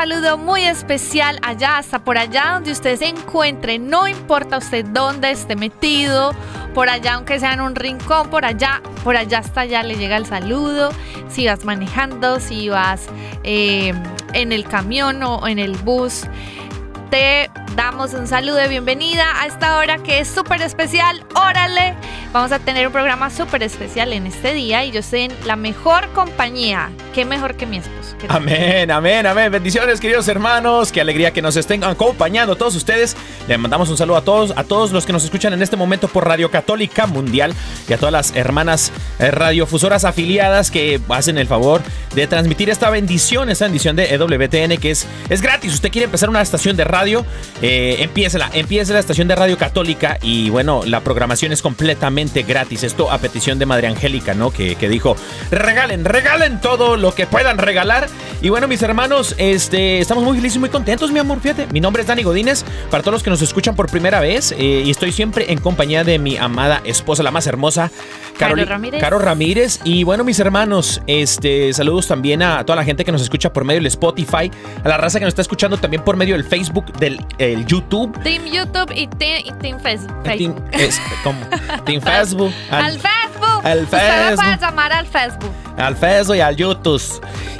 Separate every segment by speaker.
Speaker 1: Saludo muy especial allá, hasta por allá donde usted se encuentre. No importa usted dónde esté metido, por allá, aunque sea en un rincón, por allá, por allá hasta allá le llega el saludo. Si vas manejando, si vas eh, en el camión o en el bus, te damos un saludo de bienvenida a esta hora que es súper especial. Órale, vamos a tener un programa súper especial en este día y yo estoy en la mejor compañía. Qué mejor que mi esposo.
Speaker 2: Amén, amén, amén. Bendiciones, queridos hermanos. Qué alegría que nos estén acompañando todos ustedes. Le mandamos un saludo a todos, a todos los que nos escuchan en este momento por Radio Católica Mundial y a todas las hermanas eh, radiofusoras afiliadas que hacen el favor de transmitir esta bendición, esta bendición de EWTN que es, es gratis. Usted quiere empezar una estación de radio, eh, empiece la estación de radio católica y bueno, la programación es completamente gratis. Esto a petición de Madre Angélica, ¿no? Que, que dijo, regalen, regalen todo lo que puedan regalar. Y bueno, mis hermanos, este, estamos muy felices y muy contentos, mi amor, fíjate. Mi nombre es Dani Godínez, para todos los que nos escuchan por primera vez, eh, y estoy siempre en compañía de mi amada esposa, la más hermosa,
Speaker 1: Caro Ramírez.
Speaker 2: Caro Ramírez. Y bueno, mis hermanos, este, saludos también a toda la gente que nos escucha por medio del Spotify, a la raza que nos está escuchando también por medio del Facebook, del el YouTube.
Speaker 1: Team YouTube y Team, y team Face-
Speaker 2: Team,
Speaker 1: Facebook.
Speaker 2: es- ¿cómo? Team Facebook.
Speaker 1: Al, Facebook.
Speaker 2: al
Speaker 1: Usted
Speaker 2: Facebook.
Speaker 1: puede llamar al Facebook.
Speaker 2: al Facebook y al YouTube.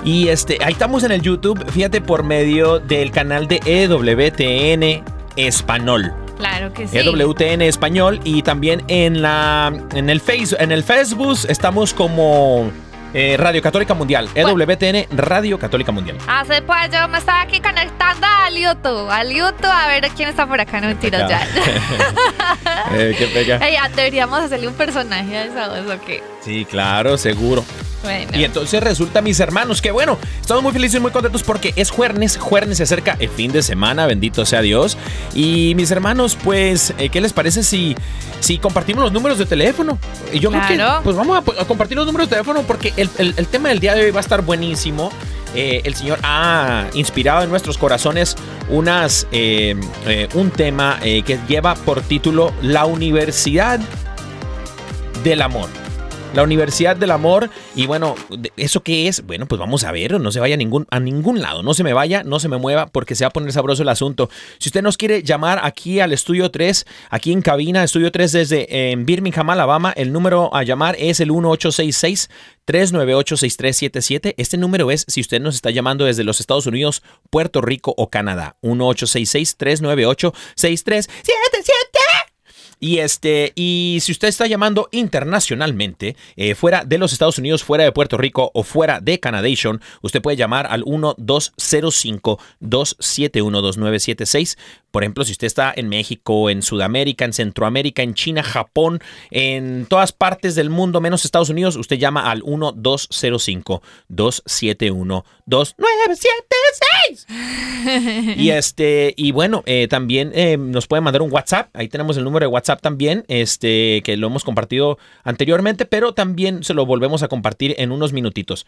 Speaker 2: Y este, ahí estamos en el YouTube, fíjate, por medio del canal de EWTN Español.
Speaker 1: Claro que sí.
Speaker 2: EWTN Español y también en la en el face en el Facebook estamos como eh, Radio Católica Mundial, EWTN Radio Católica Mundial.
Speaker 1: Hace pues yo me estaba aquí conectando al YouTube, al YouTube a ver quién está por acá, no mentiras ya.
Speaker 2: Eh, qué pega.
Speaker 1: Ah, deberíamos hacerle un personaje a esa voz, ¿o qué?
Speaker 2: Sí, claro, seguro.
Speaker 1: Bueno.
Speaker 2: Y entonces resulta, mis hermanos, que bueno, estamos muy felices y muy contentos porque es jueves, jueves se acerca el fin de semana, bendito sea Dios. Y mis hermanos, pues, eh, ¿qué les parece si, si compartimos los números de teléfono? Y yo creo
Speaker 1: Claro.
Speaker 2: que, pues vamos a, a compartir los números de teléfono porque el, tema del día de hoy va a estar buenísimo. Eh, el Señor ha inspirado en nuestros corazones unas, eh, eh, un tema que lleva por título La Universidad del Amor. La Universidad del Amor. Y bueno, ¿eso qué es? Bueno, pues vamos a ver. No se vaya a ningún, a ningún lado. No se me vaya, no se me mueva, porque se va a poner sabroso el asunto. Si usted nos quiere llamar aquí al Estudio 3, aquí en cabina, Estudio 3 desde eh, Birmingham, Alabama, el número a llamar es el 1866. 398-6377. Este número es si usted nos está llamando desde los Estados Unidos, Puerto Rico o Canadá. 1866-398-6377. Y este, y si usted está llamando internacionalmente, eh, fuera de los Estados Unidos, fuera de Puerto Rico o fuera de Canadation, usted puede llamar al 1205-271-2976 Por ejemplo, si usted está en México, en Sudamérica, en Centroamérica, en China, Japón, en todas partes del mundo, menos Estados Unidos, usted llama al 1205-271-2976. y este, y bueno, eh, también eh, nos puede mandar un WhatsApp. Ahí tenemos el número de WhatsApp también, este, que lo hemos compartido anteriormente, pero también se lo volvemos a compartir en unos minutitos.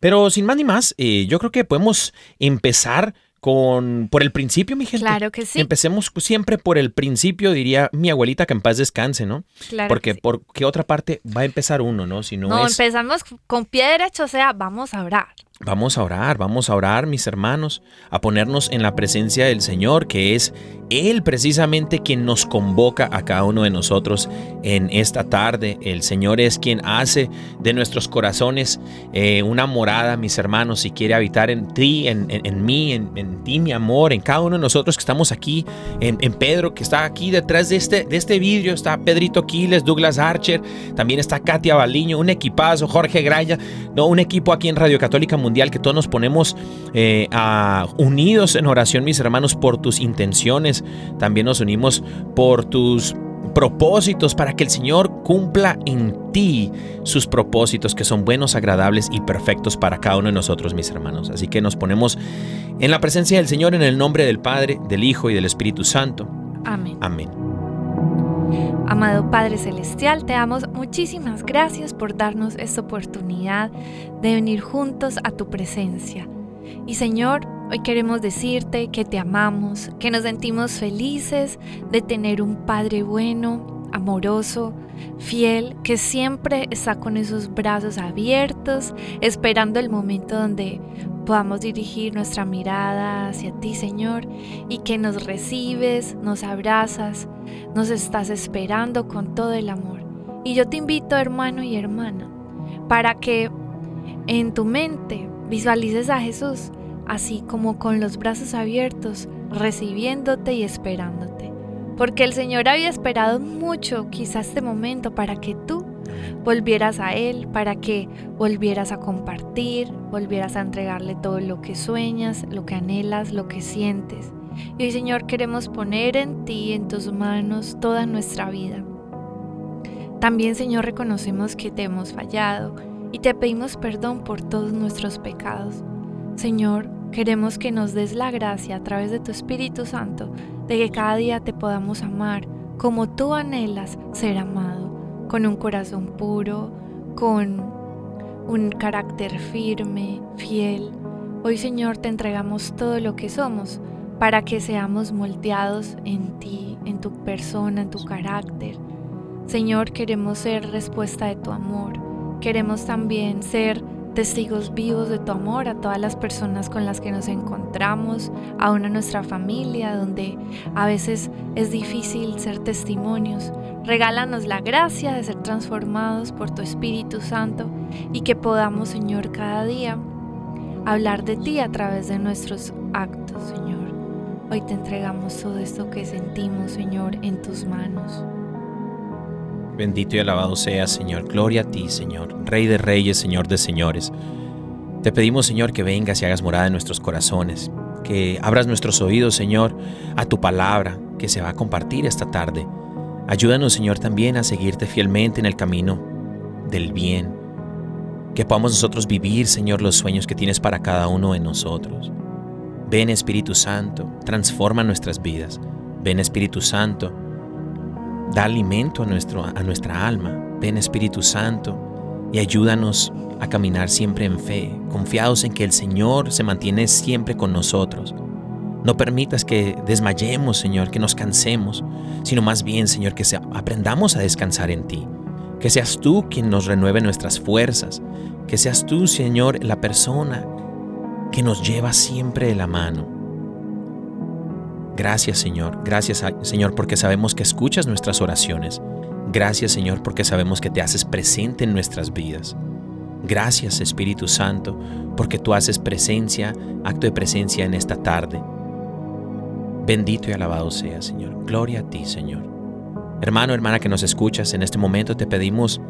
Speaker 2: Pero sin más ni más, eh, yo creo que podemos empezar con por el principio, mi gente.
Speaker 1: Claro que sí.
Speaker 2: Empecemos siempre por el principio, diría mi abuelita que en paz descanse, ¿no?
Speaker 1: Claro
Speaker 2: Porque
Speaker 1: sí.
Speaker 2: por qué otra parte va a empezar uno, ¿no? Si no,
Speaker 1: No,
Speaker 2: es
Speaker 1: empezamos con pie derecho, o sea, vamos a orar.
Speaker 2: Vamos a orar, vamos a orar, mis hermanos, a ponernos en la presencia del Señor, que es Él precisamente quien nos convoca a cada uno de nosotros en esta tarde. El Señor es quien hace de nuestros corazones eh, una morada, mis hermanos, y quiere habitar en ti, en, en- mí, en, en ti, mi amor, en cada uno de nosotros que estamos aquí, en, en Pedro, que está aquí detrás de este, de este vidrio, está Pedrito Quiles, Douglas Archer, también está Katia Baliño, un equipazo, Jorge Graya, no, un equipo aquí en Radio Católica Mundial que todos nos ponemos eh, a- unidos en oración, mis hermanos, por tus intenciones. También nos unimos por tus propósitos para que el Señor cumpla en ti sus propósitos que son buenos, agradables y perfectos para cada uno de nosotros, mis hermanos. Así que nos ponemos en la presencia del Señor en el nombre del Padre, del Hijo y del Espíritu Santo.
Speaker 1: Amén.
Speaker 2: Amén.
Speaker 1: Amado Padre Celestial, te damos muchísimas gracias por darnos esta oportunidad de venir juntos a tu presencia. Y Señor, hoy queremos decirte que te amamos, que nos sentimos felices de tener un Padre bueno, amoroso, fiel, que siempre está con esos brazos abiertos, esperando el momento donde podamos dirigir nuestra mirada hacia ti, Señor, y que nos recibes, nos abrazas, nos estás esperando con todo el amor. Y yo te invito, hermano y hermana, para que en tu mente visualices a Jesús así como con los brazos abiertos, recibiéndote y esperándote. Porque el Señor había esperado mucho quizás este momento para que tú volvieras a Él, para que volvieras a compartir, volvieras a entregarle todo lo que sueñas, lo que anhelas, lo que sientes. Y hoy, Señor, queremos poner en ti, en tus manos, toda nuestra vida. También, Señor, reconocemos que te hemos fallado y te pedimos perdón por todos nuestros pecados. Señor, queremos que nos des la gracia a través de tu Espíritu Santo de que cada día te podamos amar como tú anhelas ser amado, con un corazón puro, con un carácter firme, fiel. Hoy, Señor, te entregamos todo lo que somos para que seamos moldeados en ti, en tu persona, en tu carácter. Señor, queremos ser respuesta de tu amor. Queremos también ser testigos vivos de tu amor a todas las personas con las que nos encontramos, aún a nuestra familia, donde a veces es difícil ser testimonios. Regálanos la gracia de ser transformados por tu Espíritu Santo y que podamos, Señor, cada día hablar de ti a través de nuestros actos, Señor. Hoy te entregamos todo esto que sentimos, Señor, en tus manos.
Speaker 2: Bendito y alabado seas, Señor. Gloria a ti, Señor. Rey de reyes, Señor de señores. Te pedimos, Señor, que vengas y hagas morada en nuestros corazones. Que abras nuestros oídos, Señor, a tu palabra que se va a compartir esta tarde. Ayúdanos, Señor, también a seguirte fielmente en el camino del bien. Que podamos nosotros vivir, Señor, los sueños que tienes para cada uno de nosotros. Ven, Espíritu Santo, transforma nuestras vidas. Ven, Espíritu Santo, da alimento a, nuestro, a nuestra alma. Ven Espíritu Santo y ayúdanos a caminar siempre en fe, confiados en que el Señor se mantiene siempre con nosotros. No permitas que desmayemos, Señor, que nos cansemos, sino más bien, Señor, que aprendamos a descansar en ti. Que seas tú quien nos renueve nuestras fuerzas. Que seas tú, Señor, la persona que nos lleva siempre de la mano. Gracias Señor, gracias Señor porque sabemos que escuchas nuestras oraciones. Gracias Señor porque sabemos que te haces presente en nuestras vidas. Gracias Espíritu Santo porque tú haces presencia, acto de presencia en esta tarde. Bendito y alabado sea Señor. Gloria a ti Señor. Hermano, hermana que nos escuchas, en este momento te pedimos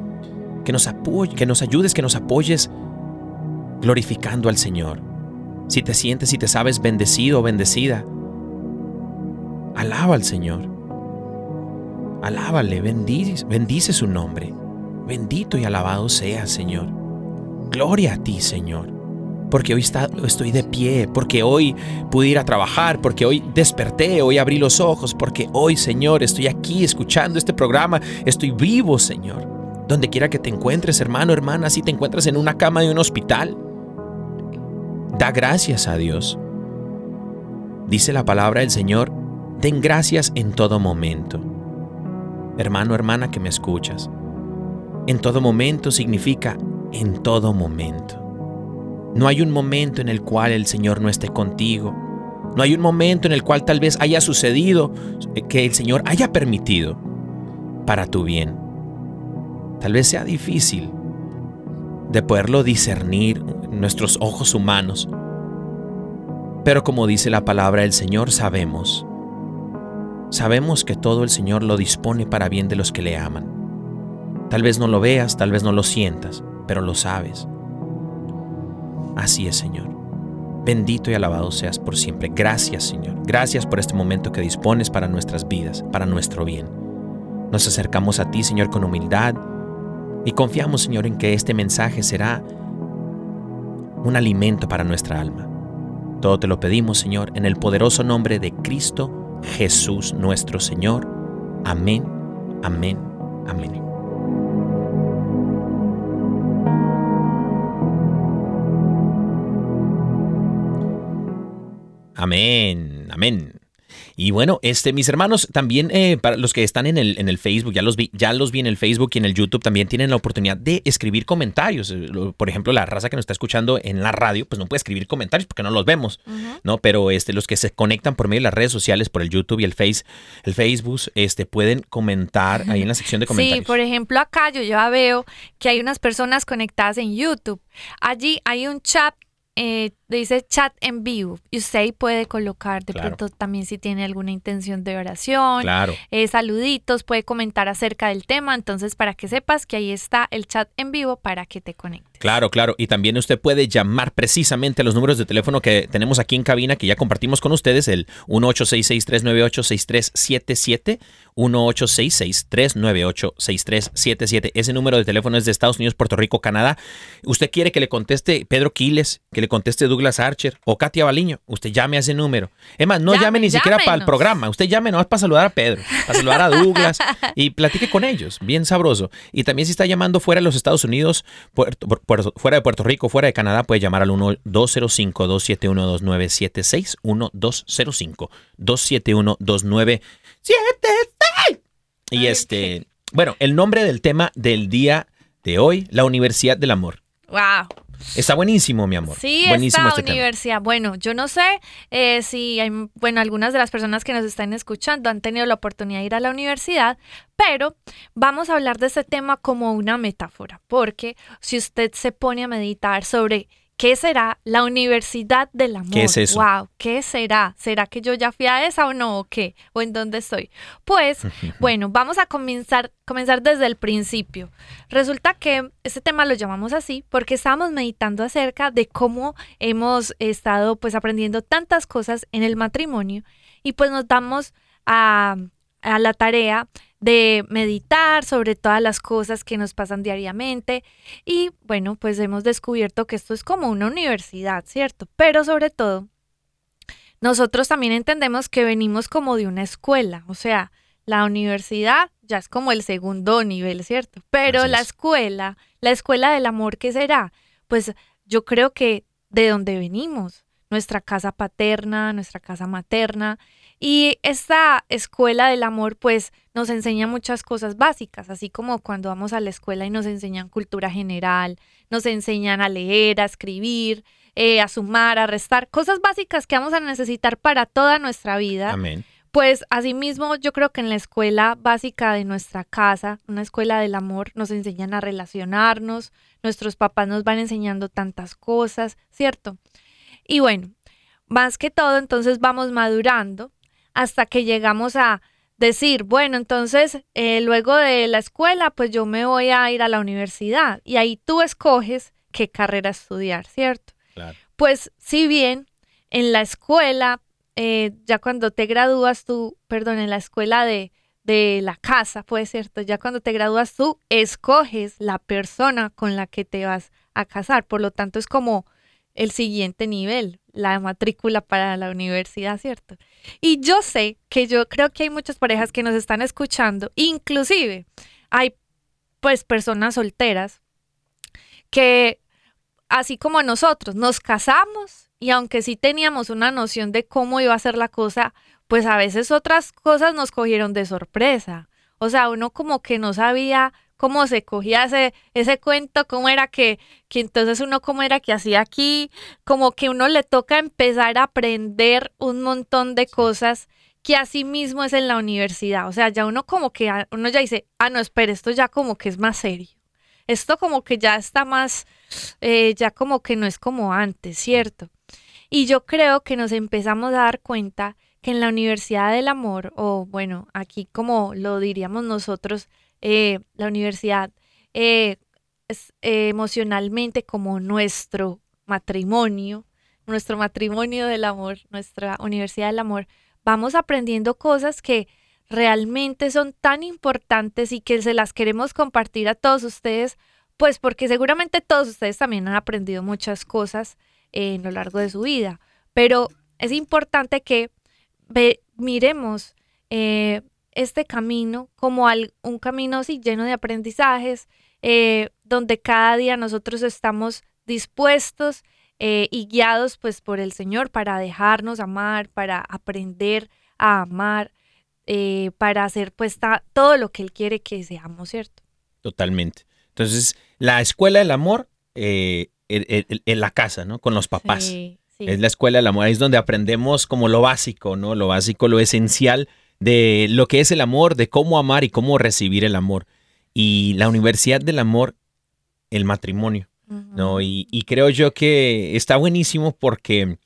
Speaker 2: que nos apoyes, que nos ayudes, que nos apoyes glorificando al Señor. Si te sientes y te sabes bendecido o bendecida, Alaba al Señor. Alábale, bendice, bendice su nombre. Bendito y alabado sea, Señor. Gloria a ti, Señor. Porque hoy está- estoy de pie, porque hoy pude ir a trabajar, porque hoy desperté, hoy abrí los ojos, porque hoy, Señor, estoy aquí escuchando este programa, estoy vivo, Señor. Donde quiera que te encuentres, hermano, hermana, si te encuentras en una cama de un hospital, da gracias a Dios. Dice la palabra del Señor, den gracias en todo momento. Hermano, hermana que me escuchas, en todo momento significa en todo momento. No hay un momento en el cual el Señor no esté contigo. No hay un momento en el cual tal vez haya sucedido que el Señor haya permitido para tu bien. Tal vez sea difícil de poderlo discernir en nuestros ojos humanos. Pero como dice la palabra del Señor, sabemos. Sabemos que todo el Señor lo dispone para bien de los que le aman. Tal vez no lo veas, tal vez no lo sientas, pero lo sabes. Así es, Señor. Bendito y alabado seas por siempre. Gracias, Señor. Gracias por este momento que dispones para nuestras vidas, para nuestro bien. Nos acercamos a ti, Señor, con humildad y confiamos, Señor, en que este mensaje será un alimento para nuestra alma. Todo te lo pedimos, Señor, en el poderoso nombre de Cristo Jesús nuestro Señor. Amén, amén, amén. Amén, amén. Y bueno, este, mis hermanos, también eh, para los que están en el, en el Facebook, ya los, vi, ya los vi en el Facebook y en el YouTube, también tienen la oportunidad de escribir comentarios. Eh, Por ejemplo, la raza que nos está escuchando en la radio, pues no puede escribir comentarios porque no los vemos, ¿no? Pero este, los que se conectan por medio de las redes sociales, por el YouTube y el Face, el Facebook, este, pueden comentar ahí en la sección de
Speaker 1: Sí,
Speaker 2: comentarios.
Speaker 1: por ejemplo, acá yo ya veo que hay unas personas conectadas en YouTube. Allí hay un chat, eh, dice chat en vivo, y usted ahí puede colocar de
Speaker 2: Claro.
Speaker 1: pronto también si tiene alguna intención de oración,
Speaker 2: Claro.
Speaker 1: eh, saluditos, puede comentar acerca del tema. Entonces, para que sepas que ahí está el chat en vivo para que te conectes.
Speaker 2: Claro, claro. Y también usted puede llamar precisamente a los números de teléfono que tenemos aquí en cabina, que ya compartimos con ustedes, el 1866-398-6377, 1866-398-6377. Ese número de teléfono es de Estados Unidos, Puerto Rico, Canadá. Usted quiere que le conteste Pedro Quiles, que le conteste Douglas Archer o Katia Baliño. Usted llame a ese número. Es más, no llame,
Speaker 1: Llame,
Speaker 2: ni siquiera para el
Speaker 1: llámenos.
Speaker 2: programa. Usted llame nomás para saludar a Pedro, para saludar a Douglas y platique con ellos. Bien sabroso. Y también si está llamando fuera de los Estados Unidos, Puerto- Puerto- fuera de Puerto Rico, fuera de Canadá, puede llamar al 1-205-271-2976. 1-205-271-2976. Y este, bueno, el nombre del tema del día de hoy, la Universidad del Amor.
Speaker 1: ¡Wow!
Speaker 2: Está buenísimo, mi amor.
Speaker 1: Sí,
Speaker 2: buenísimo
Speaker 1: esta
Speaker 2: este tema.
Speaker 1: universidad. Bueno, yo no sé eh, si hay, bueno, algunas de las personas que nos están escuchando han tenido la oportunidad de ir a la universidad, pero vamos a hablar de este tema como una metáfora, porque si usted se pone a meditar sobre qué será la universidad del amor,
Speaker 2: ¿Qué es eso?
Speaker 1: Wow, ¿qué será? ¿Será que yo ya fui a esa o no o qué? ¿O en dónde estoy? Pues, bueno, vamos a comenzar comenzar desde el principio. Resulta que este tema lo llamamos así porque estábamos meditando acerca de cómo hemos estado pues aprendiendo tantas cosas en el matrimonio y pues nos damos a, a la tarea de meditar sobre todas las cosas que nos pasan diariamente y bueno pues hemos descubierto que esto es como una universidad, ¿cierto? Pero sobre todo nosotros también entendemos que venimos como de una escuela, o sea, la universidad ya es como el segundo nivel, ¿cierto? Pero la
Speaker 2: es.
Speaker 1: escuela, la escuela del amor, ¿qué será? Pues yo creo que de donde venimos, nuestra casa paterna, nuestra casa materna. Y esta escuela del amor, pues nos enseña muchas cosas básicas, así como cuando vamos a la escuela y nos enseñan cultura general, nos enseñan a leer, a escribir, eh, a sumar, a restar, cosas básicas que vamos a necesitar para toda nuestra vida.
Speaker 2: Amén.
Speaker 1: Pues asimismo, yo creo que en la escuela básica de nuestra casa, una escuela del amor, nos enseñan a relacionarnos, nuestros papás nos van enseñando tantas cosas, ¿cierto? Y bueno, más que todo, entonces vamos madurando hasta que llegamos a decir, bueno, entonces eh, luego de la escuela, pues yo me voy a ir a la universidad y ahí tú escoges qué carrera estudiar, ¿cierto?
Speaker 2: Claro.
Speaker 1: Pues si bien en la escuela eh, ya cuando te gradúas tú, perdón, en la escuela de, de la casa, puede ser, ya cuando te gradúas tú escoges la persona con la que te vas a casar. Por lo tanto, es como el siguiente nivel, la matrícula para la universidad, ¿cierto? Y yo sé que yo creo que hay muchas parejas que nos están escuchando, inclusive hay pues personas solteras que así como nosotros nos casamos y aunque sí teníamos una noción de cómo iba a ser la cosa, pues a veces otras cosas nos cogieron de sorpresa. O sea, uno como que no sabía cómo se cogía ese, ese cuento, cómo era que, que entonces uno cómo era que hacía aquí, como que uno le toca empezar a aprender un montón de cosas que así mismo es en la universidad. O sea, ya uno como que, uno ya dice, ah, no, espere, esto ya como que es más serio. Esto como que ya está más, eh, ya como que no es como antes, ¿cierto? Y yo creo que nos empezamos a dar cuenta que en la Universidad del Amor, o bueno, aquí como lo diríamos nosotros, eh, la universidad eh, es emocionalmente como nuestro matrimonio, nuestro matrimonio del amor, nuestra Universidad del Amor, vamos aprendiendo cosas que realmente son tan importantes y que se las queremos compartir a todos ustedes, pues porque seguramente todos ustedes también han aprendido muchas cosas en lo largo de su vida, pero es importante que miremos eh, este camino como un camino así lleno de aprendizajes, eh, donde cada día nosotros estamos dispuestos eh, y guiados pues por el Señor para dejarnos amar, para aprender a amar, eh, para hacer pues todo lo que Él quiere que seamos, ¿cierto?
Speaker 2: Totalmente. Entonces, la escuela del amor en la casa, ¿no? Con los papás. Es la escuela del amor, ahí es donde aprendemos como lo básico, ¿no? Lo básico, lo esencial de lo que es el amor, de cómo amar y cómo recibir el amor. Y la Universidad del Amor, el matrimonio, ¿no? Y, creo yo que está buenísimo porque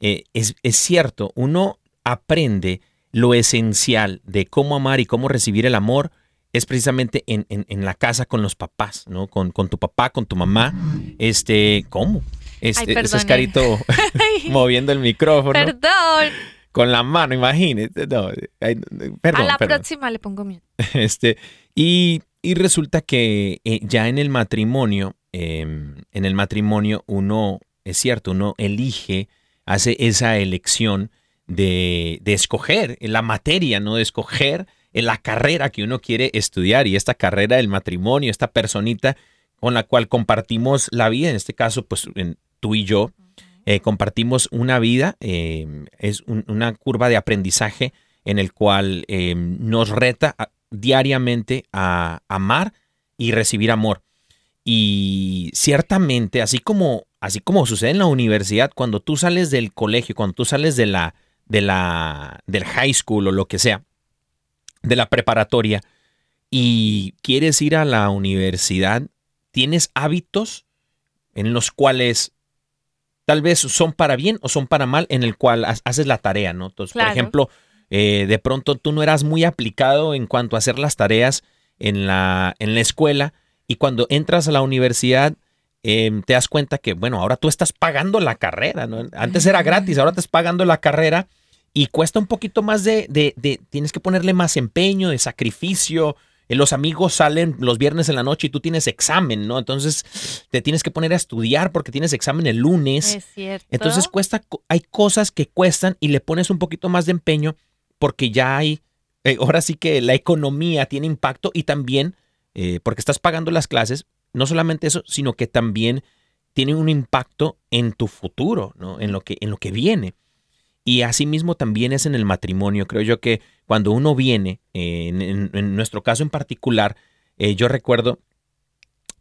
Speaker 2: eh, es, cierto, uno aprende lo esencial de cómo amar y cómo recibir el amor es precisamente en, la casa con los papás, ¿no? Con, con, tu papá, con tu mamá. Este, ¿cómo? Este, ese es carito moviendo el micrófono.
Speaker 1: Perdón
Speaker 2: con la mano, imagínate.
Speaker 1: a la próxima le pongo miedo.
Speaker 2: Este, y, resulta que eh, ya en el matrimonio, em, en el matrimonio uno, es cierto, uno elige, hace esa elección de, de escoger la materia, ¿no? De escoger la carrera que uno quiere estudiar y esta carrera del matrimonio, esta personita con la cual compartimos la vida, en este caso, pues tú y yo, eh, compartimos una vida, eh, es una curva de aprendizaje en el cual eh, nos reta diariamente a amar y recibir amor. Y ciertamente, así como, así como sucede en la universidad, cuando tú sales del colegio, cuando tú sales de la, de la, del high school o lo que sea, de la preparatoria, y quieres ir a la universidad, tienes hábitos en los cuales tal vez son para bien o son para mal en el cual haces la tarea, ¿no? Entonces, por ejemplo, eh, de pronto tú no eras muy aplicado en cuanto a hacer las tareas en la, en la escuela y cuando entras a la universidad em, te das cuenta que, bueno, ahora tú estás pagando la carrera, ¿no? Antes era gratis, ahora te estás pagando la carrera y cuesta un poquito más de, de, de tienes que ponerle más empeño, de sacrificio, los amigos salen los viernes en la noche y tú tienes examen, ¿no? Entonces te tienes que poner a estudiar porque tienes examen el lunes.
Speaker 1: Es cierto.
Speaker 2: Entonces cuesta, hay cosas que cuestan y le pones un poquito más de empeño porque ya hay, eh, ahora sí que la economía tiene impacto y también eh, porque estás pagando las clases, no solamente eso, sino que también tiene un impacto en tu futuro, ¿no? En lo que, en lo que viene. Y asimismo también es en el matrimonio. Creo yo que cuando uno viene, en, nuestro caso en particular, eh, yo recuerdo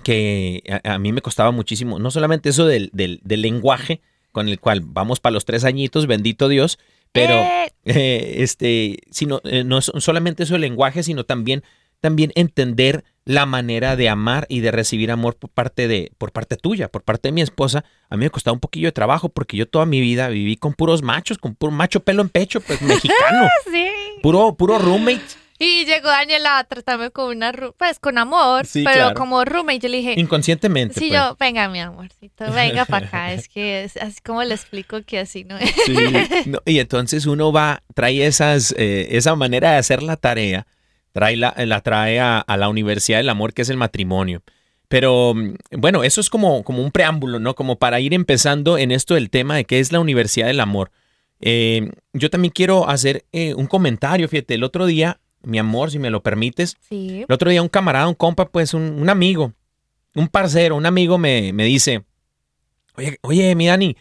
Speaker 2: que a, mí me costaba muchísimo, no solamente eso del, del, lenguaje con el cual vamos para los tres añitos, bendito Dios, pero eh. Eh, este, sino, no solamente eso del lenguaje, sino también, también entender la manera de amar y de recibir amor por parte de por parte tuya, por parte de mi esposa, a mí me costaba un poquillo de trabajo porque yo toda mi vida viví con puros machos, con puro macho pelo en pecho, pues mexicano.
Speaker 1: sí.
Speaker 2: Puro puro roommate.
Speaker 1: Y llegó Daniela a tratarme con una, pues con amor,
Speaker 2: Sí,
Speaker 1: pero
Speaker 2: claro.
Speaker 1: como roommate. Yo le dije,
Speaker 2: Inconscientemente.
Speaker 1: sí,
Speaker 2: pues.
Speaker 1: yo, venga, mi amorcito, venga para acá. Es que es así como le explico que así no es.
Speaker 2: Sí, no, y entonces uno va, trae esas, eh, esa manera de hacer la tarea, trae la, la trae a, a la Universidad del Amor, que es el matrimonio. Pero mm, bueno, eso es como, como un preámbulo, ¿no? Como para ir empezando en esto del tema de qué es la Universidad del Amor. Eh, yo también quiero hacer eh, un comentario, fíjate, el otro día, mi amor, si me lo permites,
Speaker 1: Sí.
Speaker 2: el otro día un camarada, un compa, pues un, un amigo, un parcero, un amigo me, me dice, oye, oye, mi Dani,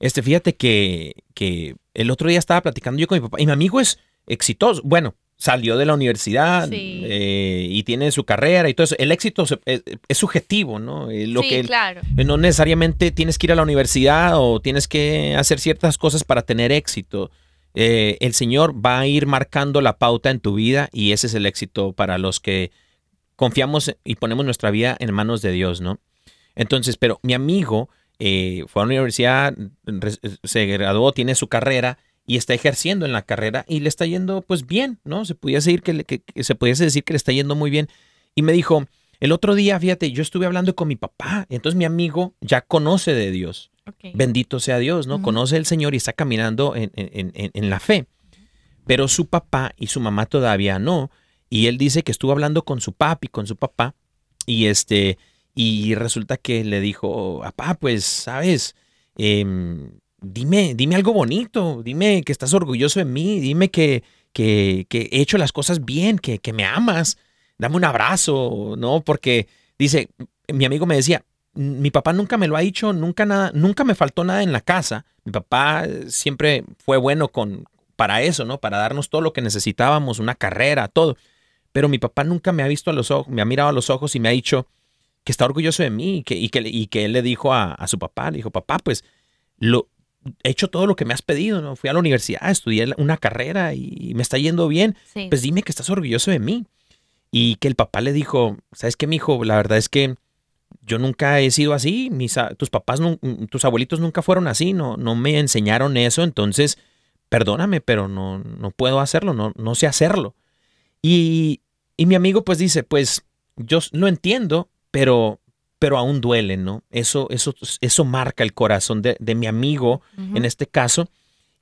Speaker 2: este, fíjate que, que el otro día estaba platicando yo con mi papá y mi amigo es exitoso. Bueno, salió de la universidad
Speaker 1: Sí.
Speaker 2: eh, y tiene su carrera y todo eso. El éxito se- es, es subjetivo, ¿no? Eh, Lo
Speaker 1: sí,
Speaker 2: que,
Speaker 1: claro.
Speaker 2: no necesariamente tienes que ir a la universidad o tienes que hacer ciertas cosas para tener éxito. Eh, el Señor va a ir marcando la pauta en tu vida y ese es el éxito para los que confiamos y ponemos nuestra vida en manos de Dios, ¿no? Entonces, pero mi amigo eh, fue a la universidad, se graduó, tiene su carrera y está ejerciendo en la carrera y le está yendo pues bien, ¿no? Se pudiese decir que, le- que- que se pudiese decir que le está yendo muy bien. Y me dijo, el otro día, fíjate, yo estuve hablando con mi papá, entonces mi amigo ya conoce de Dios. Bendito sea Dios, ¿no? Conoce al Señor y está caminando en, en- en- en la fe. Pero su papá y su mamá todavía no. Y él dice que estuvo hablando con su papi, con su papá, y este, y resulta que le dijo, papá, pues, sabes, Em, dime, dime algo bonito, dime que estás orgulloso de mí, dime que, que, he hecho las cosas bien, que, que me amas, dame un abrazo, ¿no? Porque dice, mi amigo me decía, mi papá nunca me lo ha dicho, nunca nada, nunca me faltó nada en la casa. Mi papá siempre fue bueno con para eso, ¿no? Para darnos todo lo que necesitábamos, una carrera, todo. Pero mi papá nunca me ha visto a los ojos, me ha mirado a los ojos y me ha dicho que está orgulloso de mí y que, y que, y que él le dijo a, a su papá, le dijo, papá, pues lo, he hecho todo lo que me has pedido, ¿no? Fui a la universidad, estudié una carrera y me está yendo bien.
Speaker 1: Sí.
Speaker 2: Pues dime que estás orgulloso de mí. Y que el papá le dijo, ¿sabes qué, mijo? La verdad es que yo nunca he sido así, mis, tus papás, tus abuelitos nunca fueron así, no, no me enseñaron eso, entonces perdóname, pero no, no puedo hacerlo, no, no sé hacerlo. Y, y mi amigo pues dice, pues yo lo entiendo, pero, pero aún duele, ¿no? Eso, eso, eso marca el corazón de, de mi amigo en este caso.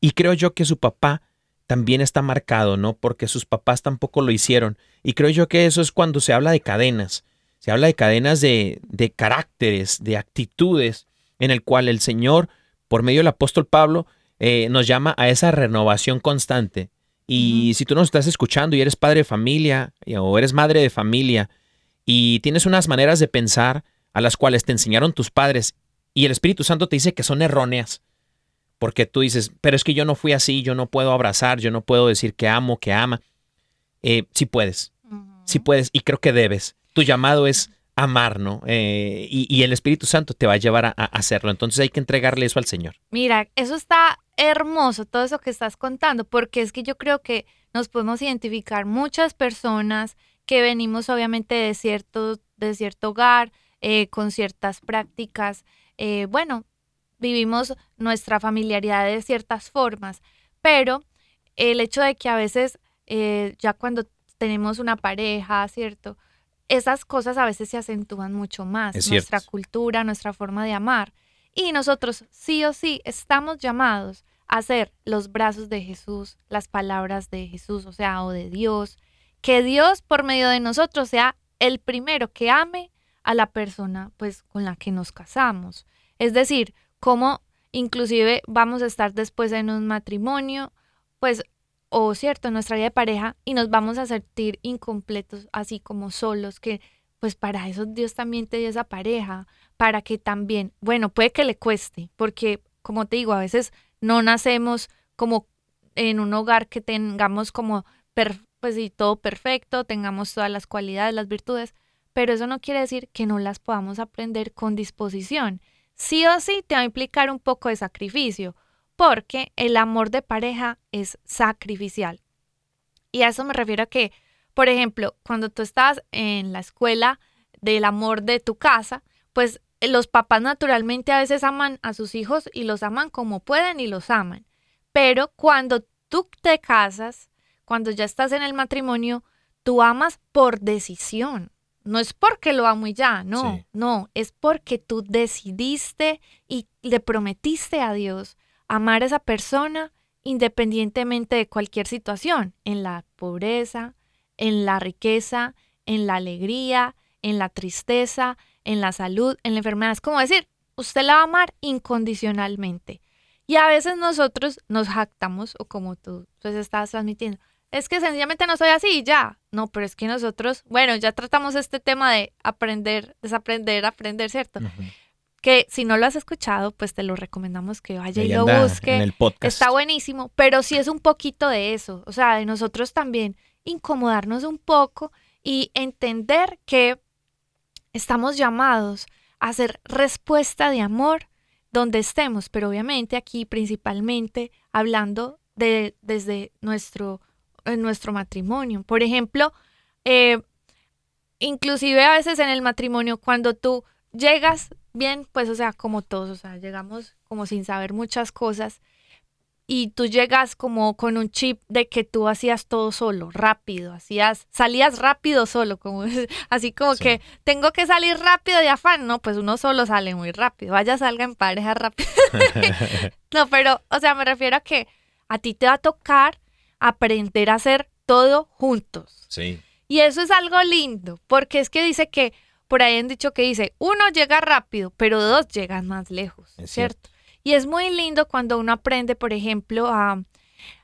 Speaker 2: Y creo yo que su papá también está marcado, ¿no? Porque sus papás tampoco lo hicieron. Y creo yo que eso es cuando se habla de cadenas. Se habla de cadenas de, de caracteres, de actitudes, en el cual el Señor, por medio del apóstol Pablo, eh, nos llama a esa renovación constante. Y si tú nos estás escuchando y eres padre de familia o eres madre de familia y tienes unas maneras de pensar a las cuales te enseñaron tus padres y el Espíritu Santo te dice que son erróneas, porque tú dices, pero es que yo no fui así, yo no puedo abrazar, yo no puedo decir que amo, que ama. Eh, sí puedes,
Speaker 1: Ujú.
Speaker 2: sí puedes y creo que debes. Tu llamado es amar, ¿no? Eh, y, y el Espíritu Santo te va a llevar a, a hacerlo. Entonces hay que entregarle eso al Señor.
Speaker 1: Mira, eso está hermoso, todo eso que estás contando, porque es que yo creo que nos podemos identificar muchas personas que venimos obviamente de cierto, de cierto hogar, eh, con ciertas prácticas. eh, bueno, vivimos nuestra familiaridad de ciertas formas, pero el hecho de que a veces eh, ya cuando tenemos una pareja, ¿cierto? Esas cosas a veces se acentúan mucho más,
Speaker 2: Es
Speaker 1: nuestra
Speaker 2: cierto.
Speaker 1: cultura, nuestra forma de amar. Y nosotros sí o sí estamos llamados a ser los brazos de Jesús, las palabras de Jesús, o sea, o de Dios. Que Dios por medio de nosotros sea el primero que ame a la persona pues con la que nos casamos. Es decir, cómo inclusive vamos a estar después en un matrimonio, pues o cierto, en nuestra vida de pareja y nos vamos a sentir incompletos, así como solos, que pues para eso Dios también te dio esa pareja, para que también, bueno, puede que le cueste, porque como te digo, a veces no nacemos como en un hogar que tengamos como, pues y todo perfecto, tengamos todas las cualidades, las virtudes, pero eso no quiere decir que no las podamos aprender con disposición. Sí o sí te va a implicar un poco de sacrificio, porque el amor de pareja es sacrificial. Y a eso me refiero a que, por ejemplo, cuando tú estás en la escuela del amor de tu casa, pues eh, los papás naturalmente a veces aman a sus hijos y los aman como pueden y los aman. Pero cuando tú te casas, cuando ya estás en el matrimonio, tú amas por decisión. No es porque lo amo y ya, no,
Speaker 2: Sí.
Speaker 1: no, es porque tú decidiste y le prometiste a Dios amar a esa persona independientemente de cualquier situación, en la pobreza, en la riqueza, en la alegría, en la tristeza, en la salud, en la enfermedad. Es como decir, usted la va a amar incondicionalmente. Y a veces nosotros nos jactamos, o como tú pues estabas transmitiendo, es que sencillamente no soy así y ya. No, pero es que nosotros, bueno, ya tratamos este tema de aprender, desaprender, aprender, ¿cierto? Que si no lo has escuchado, pues te lo recomendamos que vaya y lo busque.
Speaker 2: en el podcast.
Speaker 1: Está buenísimo, pero sí es un poquito de eso, o sea, de nosotros también incomodarnos un poco y entender que estamos llamados a hacer respuesta de amor donde estemos, pero obviamente aquí principalmente hablando de desde nuestro, en nuestro matrimonio. Por ejemplo, eh, inclusive a veces en el matrimonio cuando tú llegas bien, pues o sea, como todos, o sea, llegamos como sin saber muchas cosas y tú llegas como con un chip de que tú hacías todo solo, rápido, hacías, salías rápido solo, como así como
Speaker 2: Sí.
Speaker 1: que tengo que salir rápido de afán, no, pues uno solo sale muy rápido, vaya salga en pareja rápido. no, pero, o sea, me refiero a que a ti te va a tocar aprender a hacer todo juntos.
Speaker 2: Sí.
Speaker 1: Y eso es algo lindo, porque es que dice que, por ahí han dicho que dice, uno llega rápido, pero dos llegan más lejos,
Speaker 2: Es
Speaker 1: ¿cierto? Y es muy lindo cuando uno aprende, por ejemplo, a,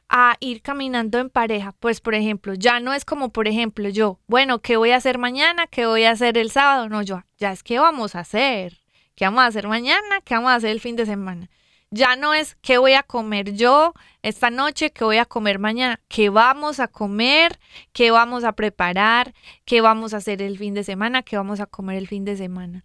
Speaker 1: a ir caminando en pareja. Pues, por ejemplo, ya no es como, por ejemplo, yo, bueno, ¿qué voy a hacer mañana? ¿Qué voy a hacer el sábado? No, yo, ya es qué vamos a hacer. ¿Qué vamos a hacer mañana? ¿Qué vamos a hacer el fin de semana? Ya no es qué voy a comer yo esta noche, qué voy a comer mañana, qué vamos a comer, qué vamos a preparar, qué vamos a hacer el fin de semana, qué vamos a comer el fin de semana.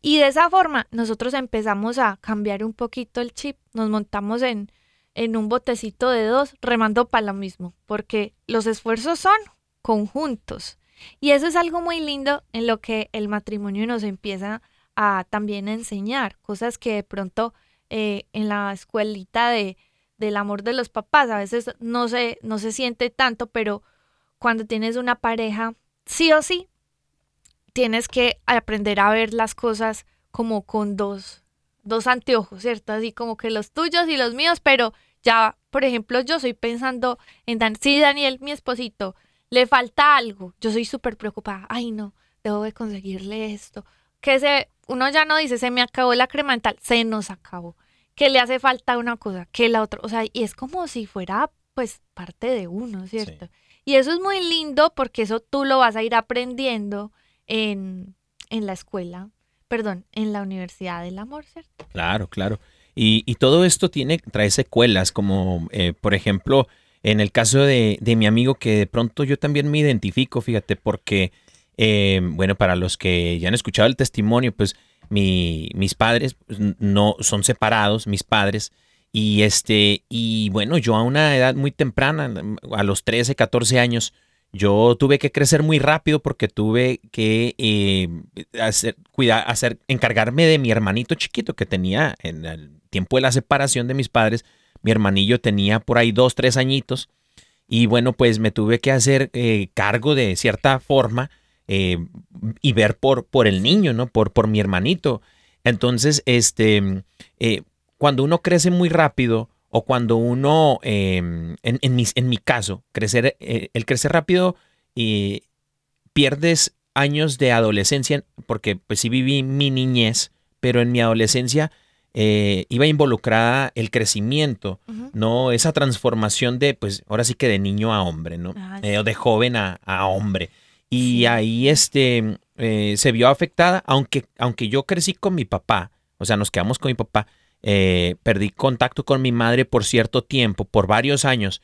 Speaker 1: Y de esa forma nosotros empezamos a cambiar un poquito el chip, nos montamos en, en un botecito de dos remando para lo mismo, porque los esfuerzos son conjuntos. Y eso es algo muy lindo en lo que el matrimonio nos empieza a también enseñar, cosas que de pronto eh, en la escuelita de, del amor de los papás a veces no se, no se siente tanto, pero cuando tienes una pareja, sí o sí, tienes que aprender a ver las cosas como con dos, dos anteojos, ¿cierto? Así como que los tuyos y los míos, pero ya, por ejemplo, yo estoy pensando en Dan, sí, Daniel, mi esposito, le falta algo, yo soy súper preocupada, ay no, debo de conseguirle esto, que se, uno ya no dice, se me acabó la crema dental, se nos acabó, que le hace falta una cosa, que la otra, o sea, y es como si fuera pues parte de uno, ¿cierto? Y eso es muy lindo porque eso tú lo vas a ir aprendiendo en, en la escuela, perdón, en la Universidad del Amor, ¿cierto?
Speaker 2: Claro, claro. Y, y todo esto tiene, trae secuelas, como eh, por ejemplo, en el caso de, de mi amigo, que de pronto yo también me identifico, fíjate, porque, eh, bueno, para los que ya han escuchado el testimonio, pues mi- mis padres pues, no son separados, mis padres, y este, y bueno, yo a una edad muy temprana, a los 13, 14 años, yo tuve que crecer muy rápido porque tuve que eh, hacer, cuidar, hacer, encargarme de mi hermanito chiquito que tenía en el tiempo de la separación de mis padres. Mi hermanillo tenía por ahí dos, tres añitos. Y bueno, pues me tuve que hacer eh, cargo de cierta forma eh, y ver por, por el niño, ¿no? Por, por mi hermanito. Entonces, este, eh, cuando uno crece muy rápido o cuando uno, eh, en, en, mis- en mi caso, crecer, eh, el crecer rápido, eh, pierdes años de adolescencia, porque pues sí viví mi niñez, pero en mi adolescencia eh, iba involucrada el crecimiento. ¿no? Esa transformación de, pues ahora sí que de niño a hombre, ¿no?
Speaker 1: Ah,
Speaker 2: Eh, o de joven a, a hombre. Y ahí este, eh, se vio afectada, aunque, aunque yo crecí con mi papá, o sea, nos quedamos con mi papá, eh, perdí contacto con mi madre por cierto tiempo, por varios años.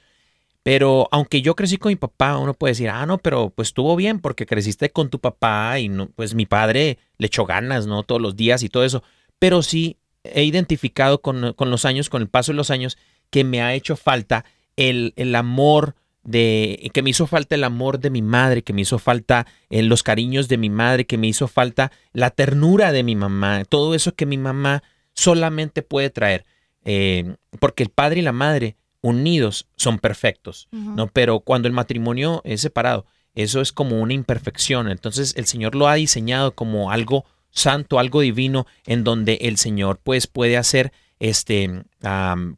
Speaker 2: Pero aunque yo crecí con mi papá, uno puede decir, ah, no, pero pues estuvo bien porque creciste con tu papá y no, pues mi padre le echó ganas, ¿no? Todos los días y todo eso. Pero sí he identificado con, con los años, con el paso de los años, que me ha hecho falta el, el amor de, que me hizo falta el amor de mi madre, que me hizo falta eh, los cariños de mi madre, que me hizo falta la ternura de mi mamá, todo eso que mi mamá solamente puede traer. Eh, porque el padre y la madre unidos son perfectos. ¿no? Pero cuando el matrimonio es separado, eso es como una imperfección. Entonces el Señor lo ha diseñado como algo santo, algo divino, en donde el Señor pues puede hacer este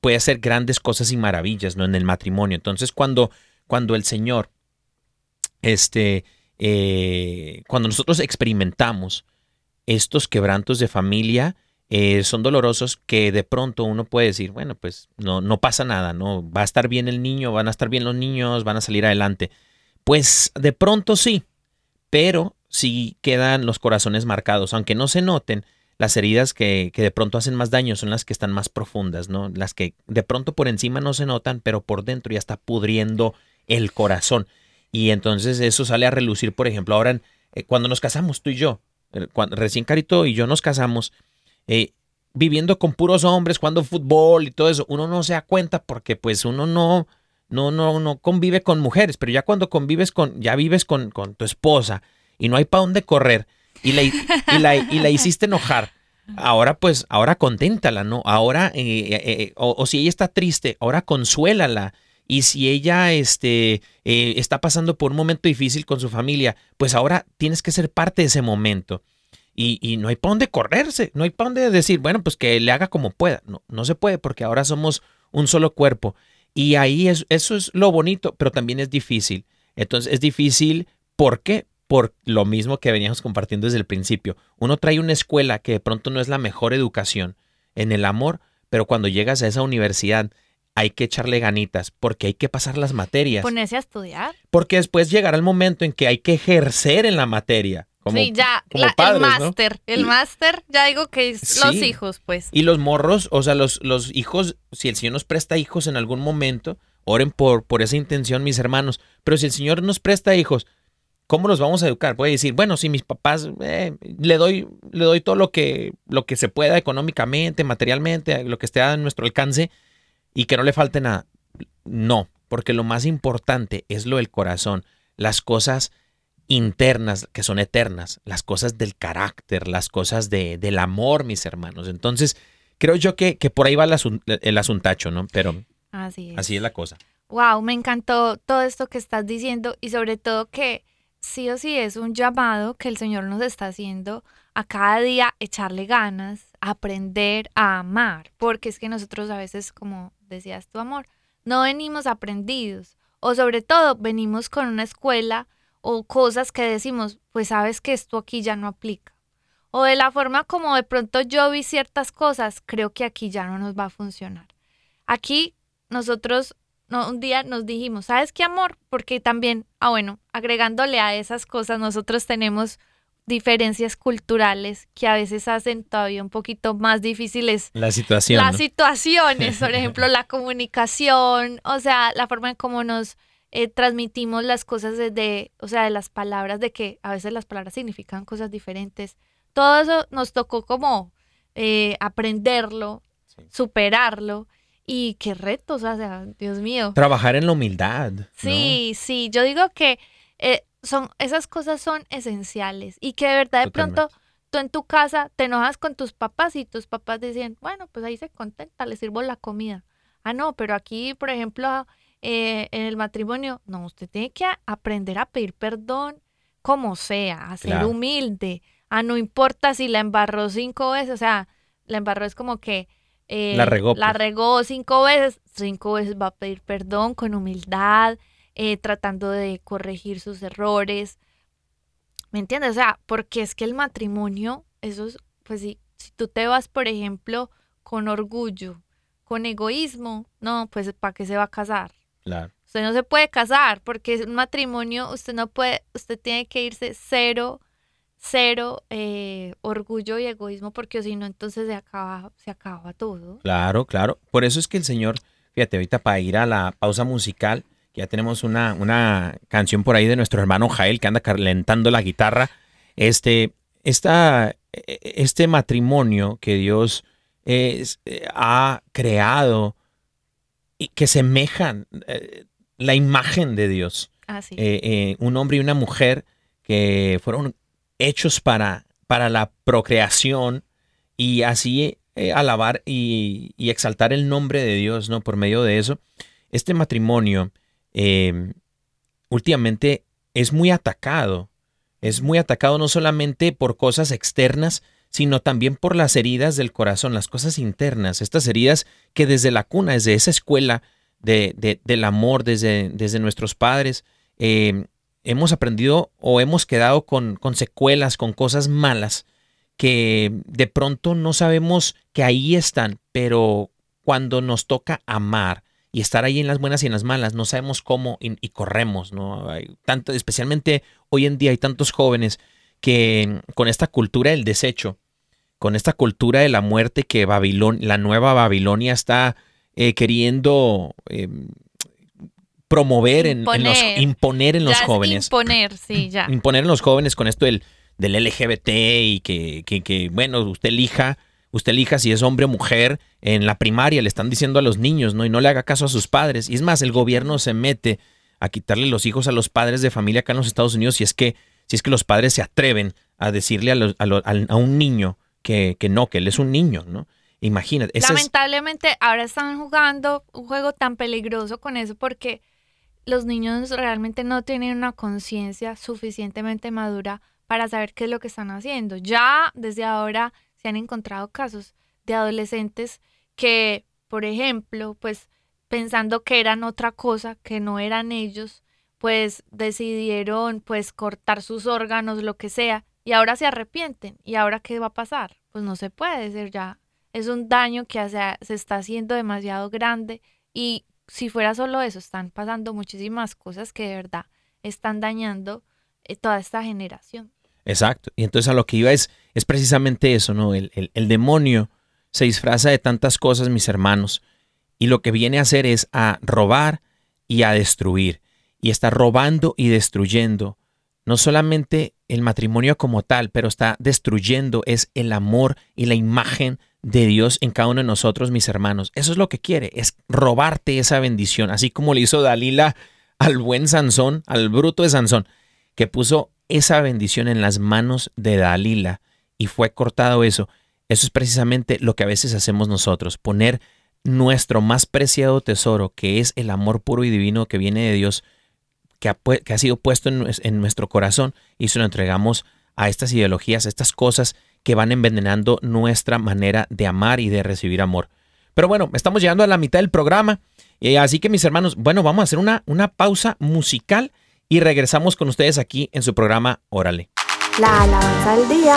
Speaker 2: puede hacer grandes cosas y maravillas, ¿no? En el matrimonio. Entonces cuando cuando el Señor este eh, cuando nosotros experimentamos estos quebrantos de familia eh, son dolorosos que de pronto uno puede decir, bueno, pues no, no pasa nada, ¿no? Va a estar bien el niño, van a estar bien los niños, van a salir adelante. Pues de pronto sí, pero sí quedan los corazones marcados, aunque no se noten, las heridas que, que de pronto hacen más daño son las que están más profundas, ¿no? Las que de pronto por encima no se notan, pero por dentro ya está pudriendo el corazón. Y entonces eso sale a relucir, por ejemplo, ahora eh, cuando nos casamos tú y yo, recién Carito y yo nos casamos, eh, viviendo con puros hombres, jugando fútbol y todo eso, uno no se da cuenta porque pues uno no, no, no, no convive con mujeres, pero ya cuando convives con, ya vives con, con tu esposa y no hay para dónde correr y la, y, la, y la hiciste enojar. Ahora pues, ahora conténtala, ¿no? Ahora, eh, o, o si ella está triste, ahora consuélala. Y si ella este, eh, está pasando por un momento difícil con su familia, pues ahora tienes que ser parte de ese momento. Y, y no hay para dónde correrse, no hay para dónde decir, bueno, pues que le haga como pueda. No, no se puede porque ahora somos un solo cuerpo. Y ahí es, eso es lo bonito, pero también es difícil. Entonces es difícil, ¿por qué? Por lo mismo que veníamos compartiendo desde el principio. Uno trae una escuela que de pronto no es la mejor educación en el amor, pero cuando llegas a esa universidad hay que echarle ganitas porque hay que pasar las materias.
Speaker 1: Ponerse a estudiar.
Speaker 2: Porque después llegará el momento en que hay que ejercer en la materia. Como,
Speaker 1: sí, ya,
Speaker 2: como
Speaker 1: la-
Speaker 2: padres,
Speaker 1: el
Speaker 2: ¿no?
Speaker 1: máster. El máster, ya digo que es los hijos, pues.
Speaker 2: Y los morros, o sea, los, los hijos, si el Señor nos presta hijos en algún momento, oren por, por esa intención, mis hermanos. Pero si el Señor nos presta hijos, ¿cómo los vamos a educar? Puede decir, bueno, si mis papás eh, le doy, le doy todo lo que, lo que se pueda económicamente, materialmente, lo que esté a nuestro alcance y que no le falte nada. No, porque lo más importante es lo del corazón, las cosas internas que son eternas, las cosas del carácter, las cosas de, del amor, mis hermanos. Entonces, creo yo que, que por ahí va el, asun- el asuntacho, ¿no? Pero
Speaker 1: Así es.
Speaker 2: así es la cosa.
Speaker 1: Wow, me encantó todo esto que estás diciendo y sobre todo que sí o sí es un llamado que el Señor nos está haciendo a cada día echarle ganas, a aprender a amar, porque es que nosotros a veces, como decías tu amor, no venimos aprendidos o sobre todo venimos con una escuela o cosas que decimos, pues sabes que esto aquí ya no aplica. O de la forma como de pronto yo vi ciertas cosas, creo que aquí ya no nos va a funcionar. Aquí nosotros no, un día nos dijimos, ¿sabes qué amor? Porque también, ah bueno, agregándole a esas cosas, nosotros tenemos diferencias culturales que a veces hacen todavía un poquito más difíciles
Speaker 2: La situación.
Speaker 1: las
Speaker 2: ¿no?
Speaker 1: situaciones, por ejemplo, la comunicación, o sea, la forma en cómo nos eh, transmitimos las cosas desde, o sea, de las palabras, de que a veces las palabras significan cosas diferentes. Todo eso nos tocó como eh, aprenderlo,
Speaker 2: Sí.
Speaker 1: superarlo y qué retos, o sea, Dios mío.
Speaker 2: Trabajar en la humildad. ¿no?
Speaker 1: Sí, sí, yo digo que eh, son, esas cosas son esenciales y que de verdad de pronto tú en tu casa te enojas con tus papás y tus papás decían, bueno, pues ahí se contenta, le sirvo la comida. Ah, no, pero aquí, por ejemplo, eh, en el matrimonio, no, usted tiene que aprender a pedir perdón como sea, a ser
Speaker 2: Claro.
Speaker 1: humilde, a no importa si la embarró cinco veces, o sea, la embarró es como que... eh,
Speaker 2: La regó,
Speaker 1: La
Speaker 2: pues.
Speaker 1: regó cinco veces, cinco veces va a pedir perdón con humildad, eh, tratando de corregir sus errores. ¿Me entiendes? O sea, porque es que el matrimonio, eso es, pues si, si tú te vas, por ejemplo, con orgullo, con egoísmo, no, pues ¿para qué se va a casar?
Speaker 2: Claro.
Speaker 1: Usted no se puede casar porque es un matrimonio, usted no puede, usted tiene que irse cero, cero eh, orgullo y egoísmo porque si no, entonces se acaba, se acaba todo.
Speaker 2: Claro, claro. Por eso es que el Señor, fíjate, ahorita para ir a la pausa musical, que ya tenemos una, una canción por ahí de nuestro hermano Jael que anda calentando la guitarra. Este, esta, este matrimonio que Dios es- eh, ha creado y que semejan eh, la imagen de Dios.
Speaker 1: Así.
Speaker 2: eh, eh, un hombre y una mujer que fueron hechos para, para la procreación y así alabar y, y exaltar el nombre de Dios, ¿no? Por medio de eso. Este matrimonio, eh, últimamente es muy atacado. Es muy atacado no solamente por cosas externas, sino también por las heridas del corazón, las cosas internas, estas heridas que desde la cuna, desde esa escuela de, del amor, desde, nuestros padres, eh, hemos aprendido o hemos quedado con secuelas, con cosas malas que de pronto no sabemos que ahí están, pero cuando nos toca amar y estar ahí en las buenas y en las malas, no sabemos cómo y, corremos, ¿no? Hay tanto, especialmente hoy en día hay tantos jóvenes que con esta cultura del desecho, con esta cultura de la muerte que Babilonia, la nueva Babilonia está eh, queriendo em, promover en, los imponer en los jóvenes.
Speaker 1: Imponer, sí, ya.
Speaker 2: Imponer en los jóvenes con esto del, del LGBT y que, que, que, bueno, usted elija usted elija si es hombre o mujer, en la primaria le están diciendo a los niños, ¿no? Y no le haga caso a sus padres. Y es más, el gobierno se mete a quitarle los hijos a los padres de familia acá en los Estados Unidos si es que, si es que los padres se atreven a decirle a, un niño que, que, no, que él es un niño, ¿no? Imagínate.
Speaker 1: Lamentablemente ahora están jugando un juego tan peligroso con eso porque los niños realmente no tienen una conciencia suficientemente madura para saber qué es lo que están haciendo. Ya desde ahora se han encontrado casos de adolescentes que, por ejemplo, pues pensando que eran otra cosa, que no eran ellos, pues decidieron pues cortar sus órganos, lo que sea, y ahora se arrepienten. ¿Y ahora qué va a pasar? Pues no se puede decir ya. Es un daño que se está haciendo demasiado grande y si fuera solo eso, están pasando muchísimas cosas que de verdad están dañando eh, toda esta generación.
Speaker 2: Exacto. Y entonces a lo que iba es, es precisamente eso, ¿no? El, el, demonio se disfraza de tantas cosas, mis hermanos, y lo que viene a hacer es a robar y a destruir. Y está robando y destruyendo no solamente el matrimonio como tal, pero está destruyendo es el amor y la imagen de Dios en cada uno de nosotros, mis hermanos. Eso es lo que quiere, es robarte esa bendición, así como le hizo Dalila al buen Sansón, al bruto de Sansón, que puso esa bendición en las manos de Dalila y fue cortado eso. Eso es precisamente lo que a veces hacemos nosotros, poner nuestro más preciado tesoro, que es el amor puro y divino que viene de Dios, que ha, sido puesto en, nuestro corazón y se lo entregamos a estas ideologías, a estas cosas que van envenenando nuestra manera de amar y de recibir amor. Pero bueno, estamos llegando a la mitad del programa, y así que mis hermanos, bueno, vamos a hacer una, una pausa musical y regresamos con ustedes aquí en su programa Órale.
Speaker 3: La alabanza del día.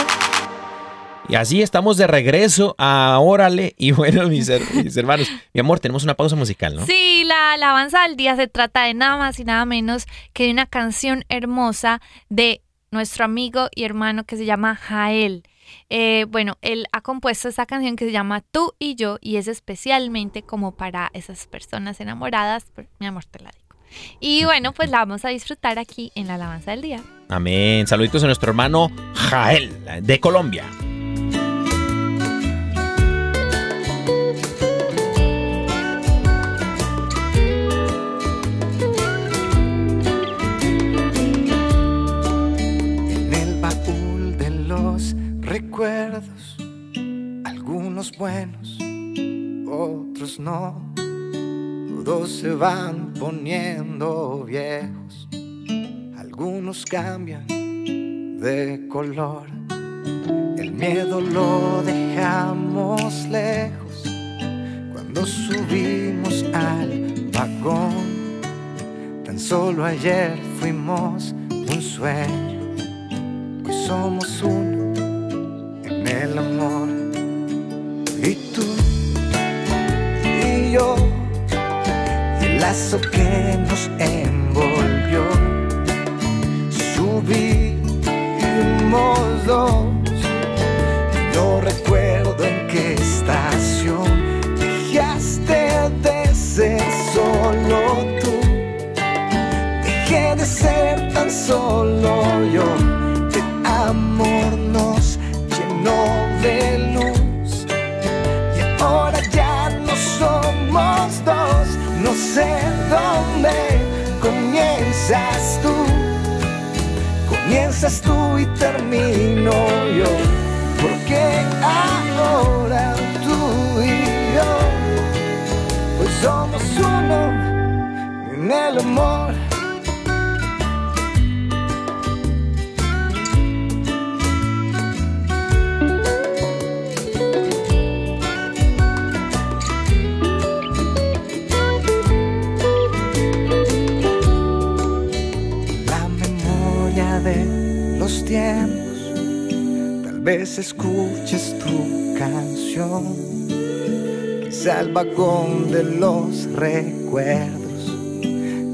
Speaker 2: Y así estamos de regreso a Órale. Y bueno, mis, hermanos, mi amor, tenemos una pausa musical, ¿no?
Speaker 1: Sí, la alabanza del día se trata de nada más y nada menos que de una canción hermosa de nuestro amigo y hermano que se llama Jael. Eh, bueno, él ha compuesto esta canción que se llama Tú y yo y es especialmente como para esas personas enamoradas. Mi amor, te la digo. Y bueno, pues la vamos a disfrutar aquí en la alabanza del día.
Speaker 2: Amén. Saluditos a nuestro hermano Jael de Colombia.
Speaker 4: En el baúl de los recuerdos, algunos buenos, otros no todos se van poniendo viejos, algunos cambian de color. El miedo lo dejamos lejos cuando subimos al vagón. Tan solo ayer fuimos un sueño, hoy somos uno lazo que nos comienzas tú y termino yo, porque ahora tú y yo, pues somos uno en el amor. there tiempos, tal vez escuches tu canción, quizá el de los recuerdos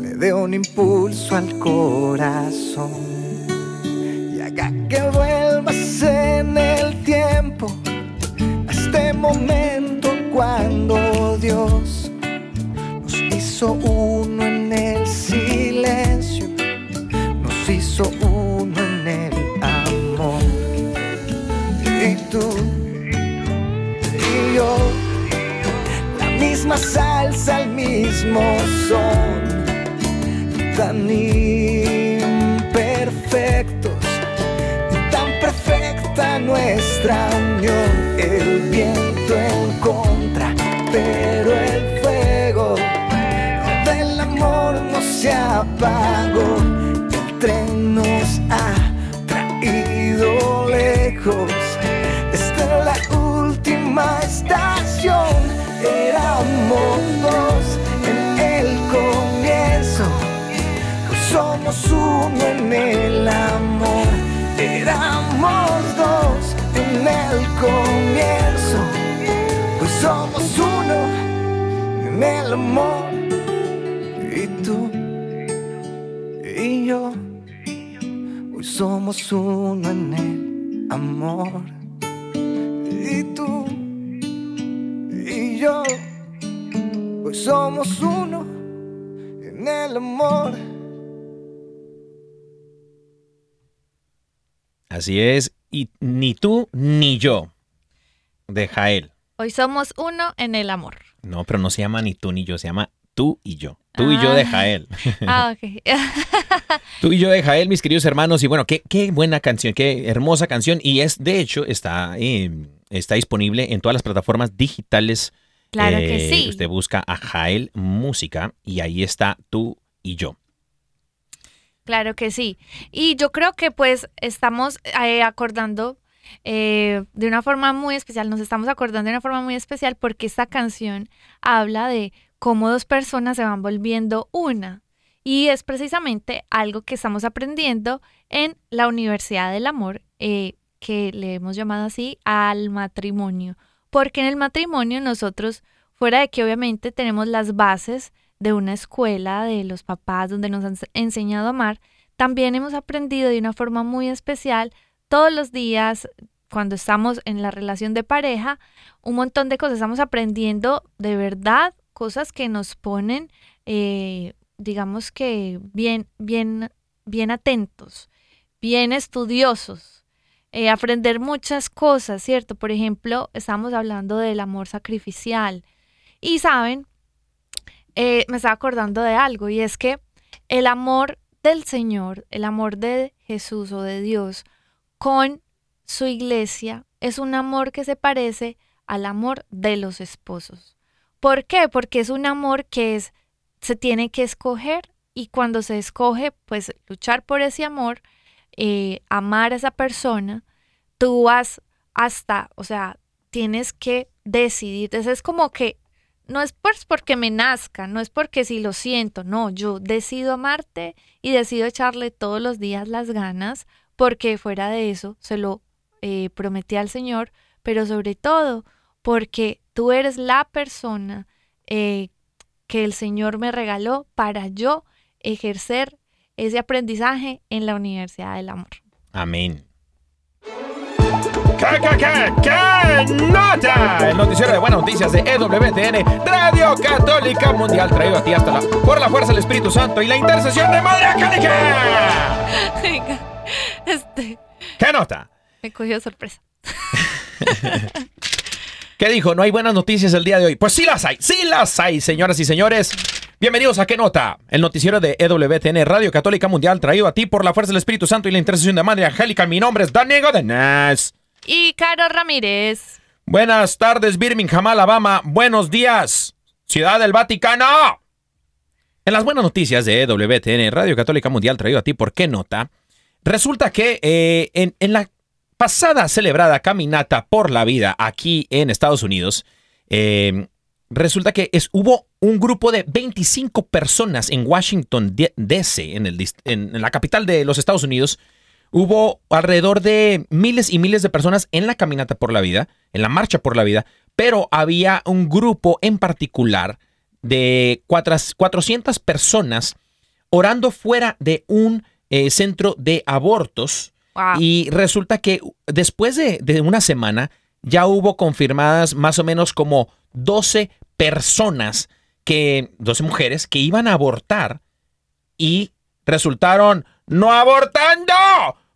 Speaker 4: le dé un impulso al corazón son, tan imperfectos y tan perfecta nuestra unión, el viento en contra, pero el fuego del amor no se apagó, el amor, y tú y yo, hoy somos uno en el amor, y tú y yo, hoy somos uno en el amor.
Speaker 2: Así es, y ni tú ni yo, de Jael.
Speaker 1: Hoy somos uno en el amor.
Speaker 2: No, pero no se llama ni tú ni yo, se llama tú y yo. Tú y yo de
Speaker 1: Ah.
Speaker 2: Jael.
Speaker 1: Ah, ok.
Speaker 2: Tú y yo de Jael, mis queridos hermanos. Y bueno, qué, qué buena canción, qué hermosa canción. Y es, de hecho, está, eh, está disponible en todas las plataformas digitales.
Speaker 1: Claro que
Speaker 2: Eh,
Speaker 1: sí.
Speaker 2: Usted busca a Jael Música y ahí está tú y yo.
Speaker 1: Claro que sí. Y yo creo que pues estamos eh, acordando eh, de una forma muy especial, nos estamos acordando de una forma muy especial porque esta canción habla de cómo dos personas se van volviendo una. Y es precisamente algo que estamos aprendiendo en la Universidad del Amor, eh, que le hemos llamado así al matrimonio. Porque en el matrimonio nosotros, fuera de que obviamente tenemos las bases de una escuela, de los papás, donde nos han enseñado a amar, también hemos aprendido de una forma muy especial todos los días, cuando estamos en la relación de pareja, un montón de cosas. Estamos aprendiendo de verdad cosas que nos ponen, eh, digamos que bien, bien, bien atentos, bien estudiosos. eh, aprender muchas cosas, ¿cierto? Por ejemplo, estamos hablando del amor sacrificial. Y saben, eh, me estaba acordando de algo y es que el amor del Señor, el amor de Jesús o de Dios con su iglesia es un amor que se parece al amor de los esposos. ¿Por qué? Porque es un amor que es, se tiene que escoger y cuando se escoge, pues luchar por ese amor, eh, amar a esa persona, tú vas hasta, o sea, tienes que decidir. Entonces es como que no es pues porque me nazca, no es porque si lo siento, no, yo decido amarte y decido echarle todos los días las ganas porque fuera de eso se lo eh, prometí al Señor, pero sobre todo porque tú eres la persona eh, que el Señor me regaló para yo ejercer ese aprendizaje en la Universidad del Amor.
Speaker 2: Amén. ¿Qué, qué, qué, qué nota? El noticiero de buenas noticias de EWTN, Radio Católica Mundial, traído a ti hasta la, por la fuerza del Espíritu Santo y la intercesión de Madre Angélica.
Speaker 1: Este,
Speaker 2: ¿Qué nota?
Speaker 1: me cogió sorpresa.
Speaker 2: ¿Qué dijo? ¿No hay buenas noticias el día de hoy? Pues sí las hay, sí las hay, señoras y señores. Bienvenidos a ¿Qué nota? El noticiero de EWTN, Radio Católica Mundial, traído a ti por la fuerza del Espíritu Santo y la intercesión de Madre Angélica. Mi nombre es Daniel Godínez.
Speaker 1: Y Caro Ramírez.
Speaker 2: Buenas tardes, Birmingham, Alabama. Buenos días, Ciudad del Vaticano. En las buenas noticias de EWTN, Radio Católica Mundial, traído a ti por qué nota, resulta que eh, en, la pasada celebrada caminata por la vida aquí en Estados Unidos, eh, resulta que es, hubo un grupo de 25 personas en Washington DC, en, en- la capital de los Estados Unidos, hubo alrededor de miles y miles de personas en la caminata por la vida, en la marcha por la vida, pero había un grupo en particular de cuatro- 400 personas orando fuera de un eh, centro de abortos.
Speaker 1: Wow.
Speaker 2: Y resulta que después de, de una semana ya hubo confirmadas más o menos como 12 personas, que, 12 mujeres que iban a abortar y resultaron no abortando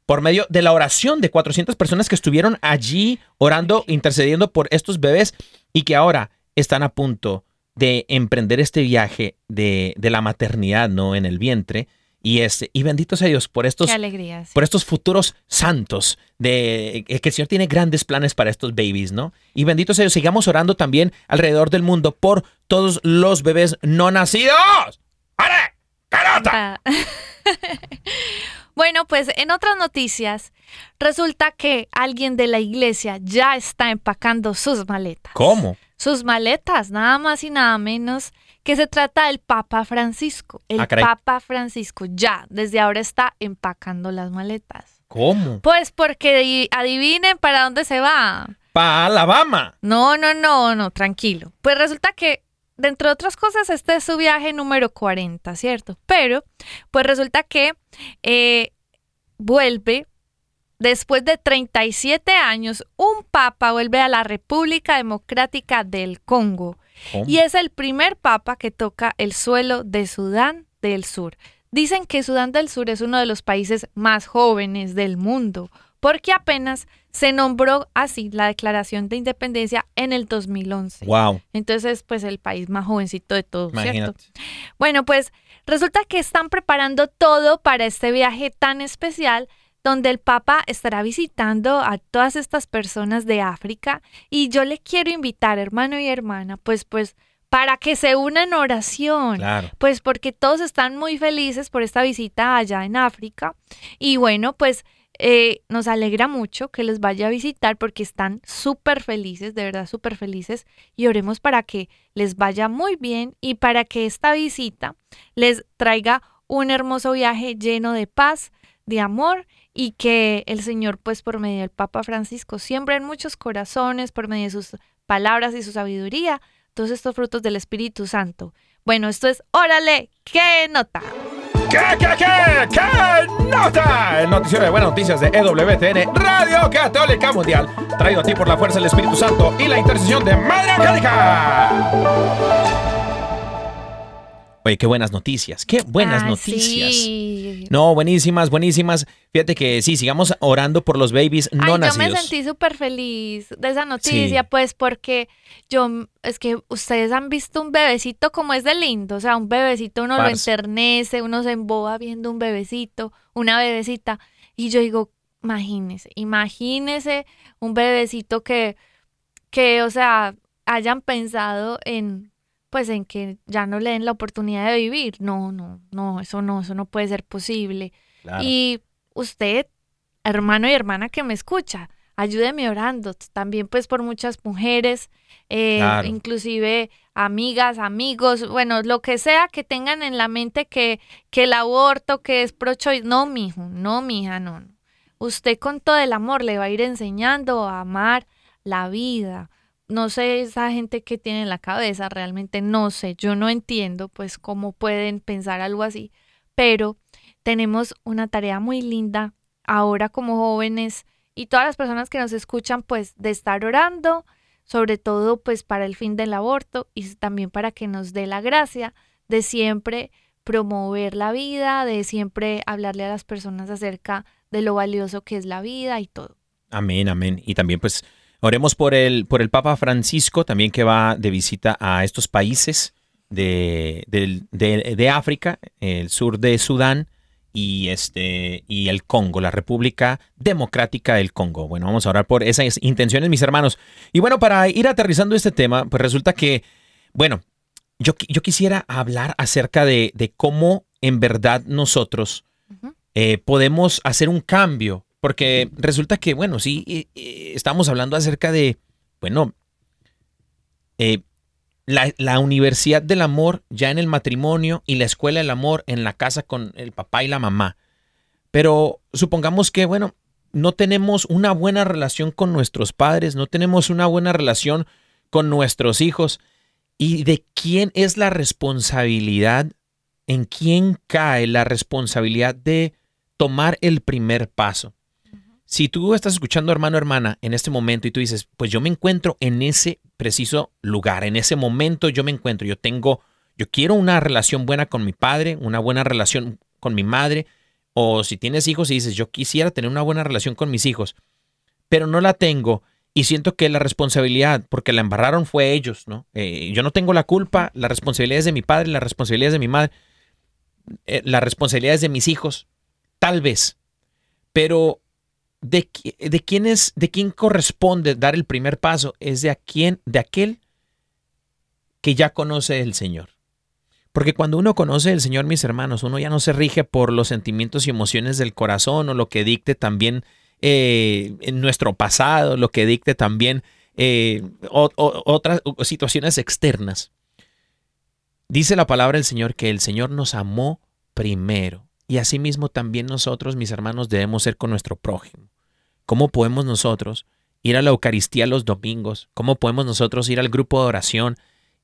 Speaker 2: por medio de la oración de 400 personas que estuvieron allí orando, intercediendo por estos bebés y que ahora están a punto de emprender este viaje de, de la maternidad, ¿no? En el vientre. Y, este, y benditos a Dios por estos
Speaker 1: Qué alegría. sí.
Speaker 2: por estos futuros santos, de eh, que el Señor tiene grandes planes para estos babies, ¿no? Y benditos ellos, sigamos orando también alrededor del mundo por todos los bebés no nacidos. ¡Are! ¡Carota!
Speaker 1: Bueno, pues en otras noticias, resulta que alguien de la iglesia ya está empacando sus maletas.
Speaker 2: ¿Cómo?
Speaker 1: Sus maletas, nada más y nada menos que se trata del Papa Francisco. El
Speaker 2: Ah.
Speaker 1: Papa Francisco ya desde ahora está empacando las maletas.
Speaker 2: ¿Cómo?
Speaker 1: Pues porque di- adivinen para dónde se va.
Speaker 2: Pa' Alabama.
Speaker 1: No, no, no, no, tranquilo. Pues resulta que, dentro de otras cosas, este es su viaje número 40, ¿cierto? Pero, pues resulta que eh, vuelve, después de 37 años, un papa vuelve a la República Democrática del Congo.
Speaker 2: ¿Cómo?
Speaker 1: Y es el primer papa que toca el suelo de Sudán del Sur. Dicen que Sudán del Sur es uno de los países más jóvenes del mundo, porque apenas se nombró así la declaración de independencia en el 2011.
Speaker 2: Wow,
Speaker 1: Entonces, pues el país más jovencito de todos, ¿cierto? Bueno, pues resulta que están preparando todo para este viaje tan especial donde el Papa estará visitando a todas estas personas de África y yo le quiero invitar, hermano y hermana, pues pues para que se unan en oración.
Speaker 2: Claro.
Speaker 1: Pues porque todos están muy felices por esta visita allá en África. Y bueno, pues eh, nos alegra mucho que les vaya a visitar porque están súper felices, de verdad súper felices. Y oremos para que les vaya muy bien y para que esta visita les traiga un hermoso viaje lleno de paz, de amor y que el Señor, pues por medio del Papa Francisco, siembre en muchos corazones, por medio de sus palabras y su sabiduría, todos estos frutos del Espíritu Santo. Bueno, esto es Órale, qué nota.
Speaker 2: ¿Qué, qué, qué, qué nota? El noticiero de buenas noticias de EWTN, Radio Católica Mundial, traído a ti por la fuerza del Espíritu Santo y la intercesión de Madre Angélica. Oye, qué buenas noticias, qué buenas
Speaker 1: Ah,
Speaker 2: noticias.
Speaker 1: sí.
Speaker 2: No, buenísimas, buenísimas. Fíjate que sí, sigamos orando por los babies no
Speaker 1: Ay, yo
Speaker 2: nacidos.
Speaker 1: me sentí súper feliz de esa noticia,
Speaker 2: Sí.
Speaker 1: pues porque yo, es que ustedes han visto un bebecito como es de lindo, o sea, un bebecito uno lo enternece, uno se emboba viendo un bebecito, una bebecita, y yo digo, imagínese, imagínese un bebecito que, que, o sea, hayan pensado en, pues en que ya no le den la oportunidad de vivir. No, no, no, eso no, eso no puede ser posible.
Speaker 2: Claro.
Speaker 1: Y usted, hermano y hermana que me escucha, ayúdeme orando. También pues por muchas mujeres, eh,
Speaker 2: Claro.
Speaker 1: inclusive amigas, amigos, bueno, lo que sea que tengan en la mente que, que el aborto, que es pro choice. No, mijo, no, mija, no. no. Usted con todo el amor le va a ir enseñando a amar la vida. No sé esa gente que tiene en la cabeza, realmente no sé, yo no entiendo pues cómo pueden pensar algo así, pero tenemos una tarea muy linda ahora como jóvenes y todas las personas que nos escuchan pues de estar orando, sobre todo pues para el fin del aborto y también para que nos dé la gracia de siempre promover la vida, de siempre hablarle a las personas acerca de lo valioso que es la vida y todo.
Speaker 2: Amén, amén. Y también pues oremos por el, por el Papa Francisco, también que va de visita a estos países de, de- de África, el sur de Sudán y, este, y el Congo, la República Democrática del Congo. Bueno, vamos a orar por esas intenciones, mis hermanos. Y bueno, para ir aterrizando este tema, pues resulta que, bueno, yo, yo quisiera hablar acerca de, de cómo en verdad nosotros eh, podemos hacer un cambio. Porque resulta que, bueno, sí, eh, eh, estamos hablando acerca de, bueno, eh, la, la universidad del amor ya en el matrimonio y la escuela del amor en la casa con el papá y la mamá. Pero supongamos que, bueno, no tenemos una buena relación con nuestros padres, no tenemos una buena relación con nuestros hijos. ¿Y de quién es la responsabilidad? ¿En quién cae la responsabilidad de tomar el primer paso? Si tú estás escuchando, hermano, hermana, en este momento y tú dices, pues yo me encuentro en ese preciso lugar, en ese momento yo me encuentro, yo tengo, yo quiero una relación buena con mi padre, una buena relación con mi madre, o si tienes hijos y dices, yo quisiera tener una buena relación con mis hijos, pero no la tengo y siento que la responsabilidad, porque la embarraron fue ellos, ¿no? Eh, yo no tengo la culpa, la responsabilidad es de mi padre, la responsabilidad es de mi madre, eh, la responsabilidad es de mis hijos, tal vez, pero de, quién es, de quién corresponde dar el primer paso es de a quién, de aquel que ya conoce el Señor. Porque cuando uno conoce el Señor, mis hermanos, uno ya no se rige por los sentimientos y emociones del corazón o lo que dicte también eh, en nuestro pasado, lo que dicte también eh, otras situaciones externas. Dice la palabra del Señor que el Señor nos amó primero. Y asimismo también nosotros, mis hermanos, debemos ser con nuestro prójimo. ¿Cómo podemos nosotros ir a la Eucaristía los domingos? ¿Cómo podemos nosotros ir al grupo de oración?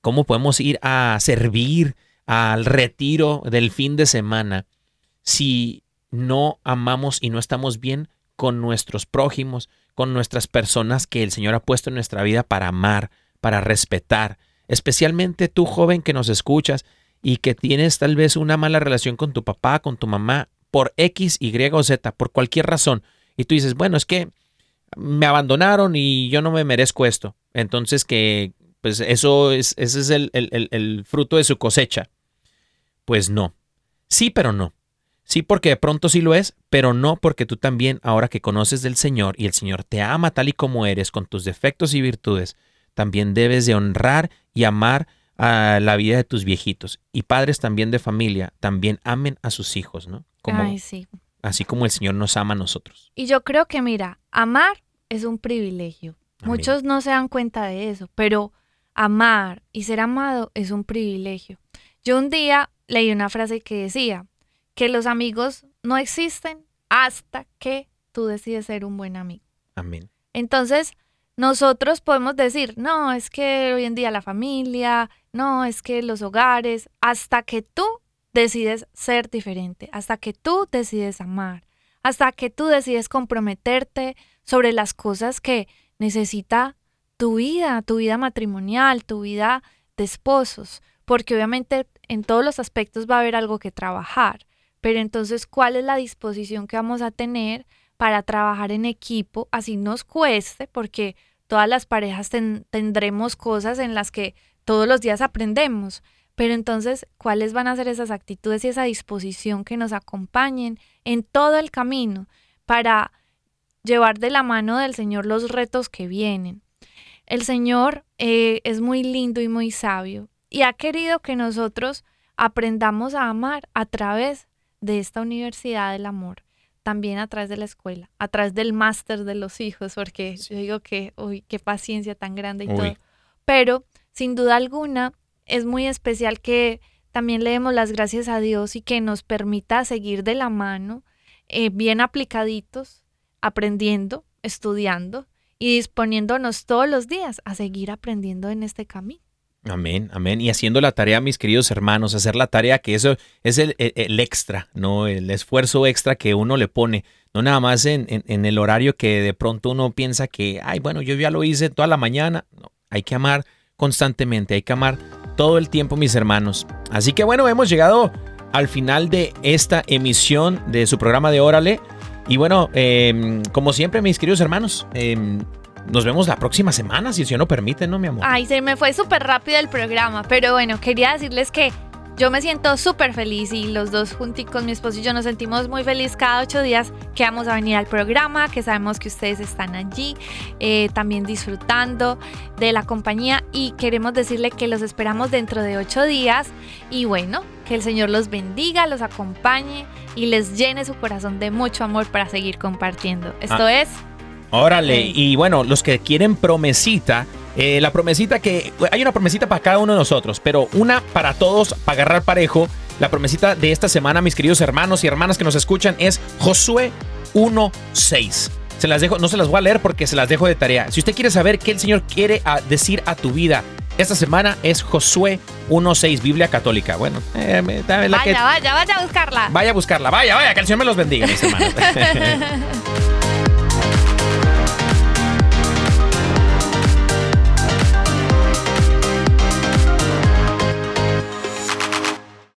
Speaker 2: ¿Cómo podemos ir a servir al retiro del fin de semana si no amamos y no estamos bien con nuestros prójimos, con nuestras personas que el Señor ha puesto en nuestra vida para amar, para respetar? Especialmente tú, joven, que nos escuchas, y que tienes tal vez una mala relación con tu papá, con tu mamá, por X, Y o Z, por cualquier razón, y tú dices, bueno, es que me abandonaron y yo no me merezco esto. Entonces que, pues eso es, ese es el, el fruto de su cosecha. Pues no. Sí, pero no. Sí, porque de pronto sí lo es, pero no porque tú también, ahora que conoces del Señor y el Señor te ama tal y como eres, con tus defectos y virtudes, también debes de honrar y amar a la vida de tus viejitos. Y padres también de familia, también amen a sus hijos, ¿no?
Speaker 1: Como, Ay, sí.
Speaker 2: Así como el Señor nos ama a nosotros.
Speaker 1: Y yo creo que, mira, amar es un privilegio. Muchos no se dan cuenta de eso, pero amar y ser amado es un privilegio. Yo un día leí una frase que decía que los amigos no existen hasta que tú decides ser un buen amigo.
Speaker 2: Amén.
Speaker 1: Entonces, nosotros podemos decir, no, es que hoy en día la familia, no, es que los hogares, hasta que tú decides ser diferente, hasta que tú decides amar, hasta que tú decides comprometerte sobre las cosas que necesita tu vida, tu vida matrimonial, tu vida de esposos, porque obviamente en todos los aspectos va a haber algo que trabajar, pero entonces, ¿cuál es la disposición que vamos a tener para trabajar en equipo, así nos cueste, porque todas las parejas tendremos cosas en las que todos los días aprendemos. Pero entonces, ¿cuáles van a ser esas actitudes y esa disposición que nos acompañen en todo el camino para llevar de la mano del Señor los retos que vienen? El Señor eh, es muy lindo y muy sabio y ha querido que nosotros aprendamos a amar a través de esta universidad del amor también a través de la escuela, a través del máster de los hijos, porque yo digo que, uy, qué paciencia tan grande y todo. Pero, sin duda alguna, es muy especial que también le demos las gracias a Dios y que nos permita seguir de la mano, eh, bien aplicaditos, aprendiendo, estudiando y disponiéndonos todos los días a seguir aprendiendo en este camino.
Speaker 2: Amén, amén. Y haciendo la tarea, mis queridos hermanos, hacer la tarea que eso es el, extra, ¿no? El esfuerzo extra que uno le pone, no nada más en, en, el horario que de pronto uno piensa que, ay, bueno, yo ya lo hice toda la mañana. No, hay que amar constantemente, hay que amar todo el tiempo, mis hermanos. Así que bueno, hemos llegado al final de esta emisión de su programa de Órale. Y bueno, em, como siempre, mis queridos hermanos, eh, nos vemos la próxima semana, si el Señor no permite, ¿no, mi amor?
Speaker 1: Ay, se me fue súper rápido el programa, pero bueno, quería decirles que yo me siento súper feliz y los dos junticos, mi esposo y yo nos sentimos muy felices cada ocho días que vamos a venir al programa, que sabemos que ustedes están allí eh, también disfrutando de la compañía y queremos decirle que los esperamos dentro de ocho días y bueno, que el Señor los bendiga, los acompañe y les llene su corazón de mucho amor para seguir compartiendo. Esto ah. es...
Speaker 2: Órale, y bueno, los que quieren promesita, eh, la promesita que hay una promesita para cada uno de nosotros, pero una para todos para agarrar parejo La promesita de esta semana, mis queridos hermanos y hermanas que nos escuchan, es Josué 1.6. Se las dejo, no se las voy a leer porque se las dejo de tarea. Si usted quiere saber qué el Señor quiere a- decir a tu vida, esta semana es Josué 1.6, Biblia Católica. Bueno, eh, la
Speaker 1: Vaya,
Speaker 2: que-
Speaker 1: vaya, vaya a buscarla.
Speaker 2: vaya a buscarla, vaya, vaya, que el Señor me los bendiga, mis hermanos.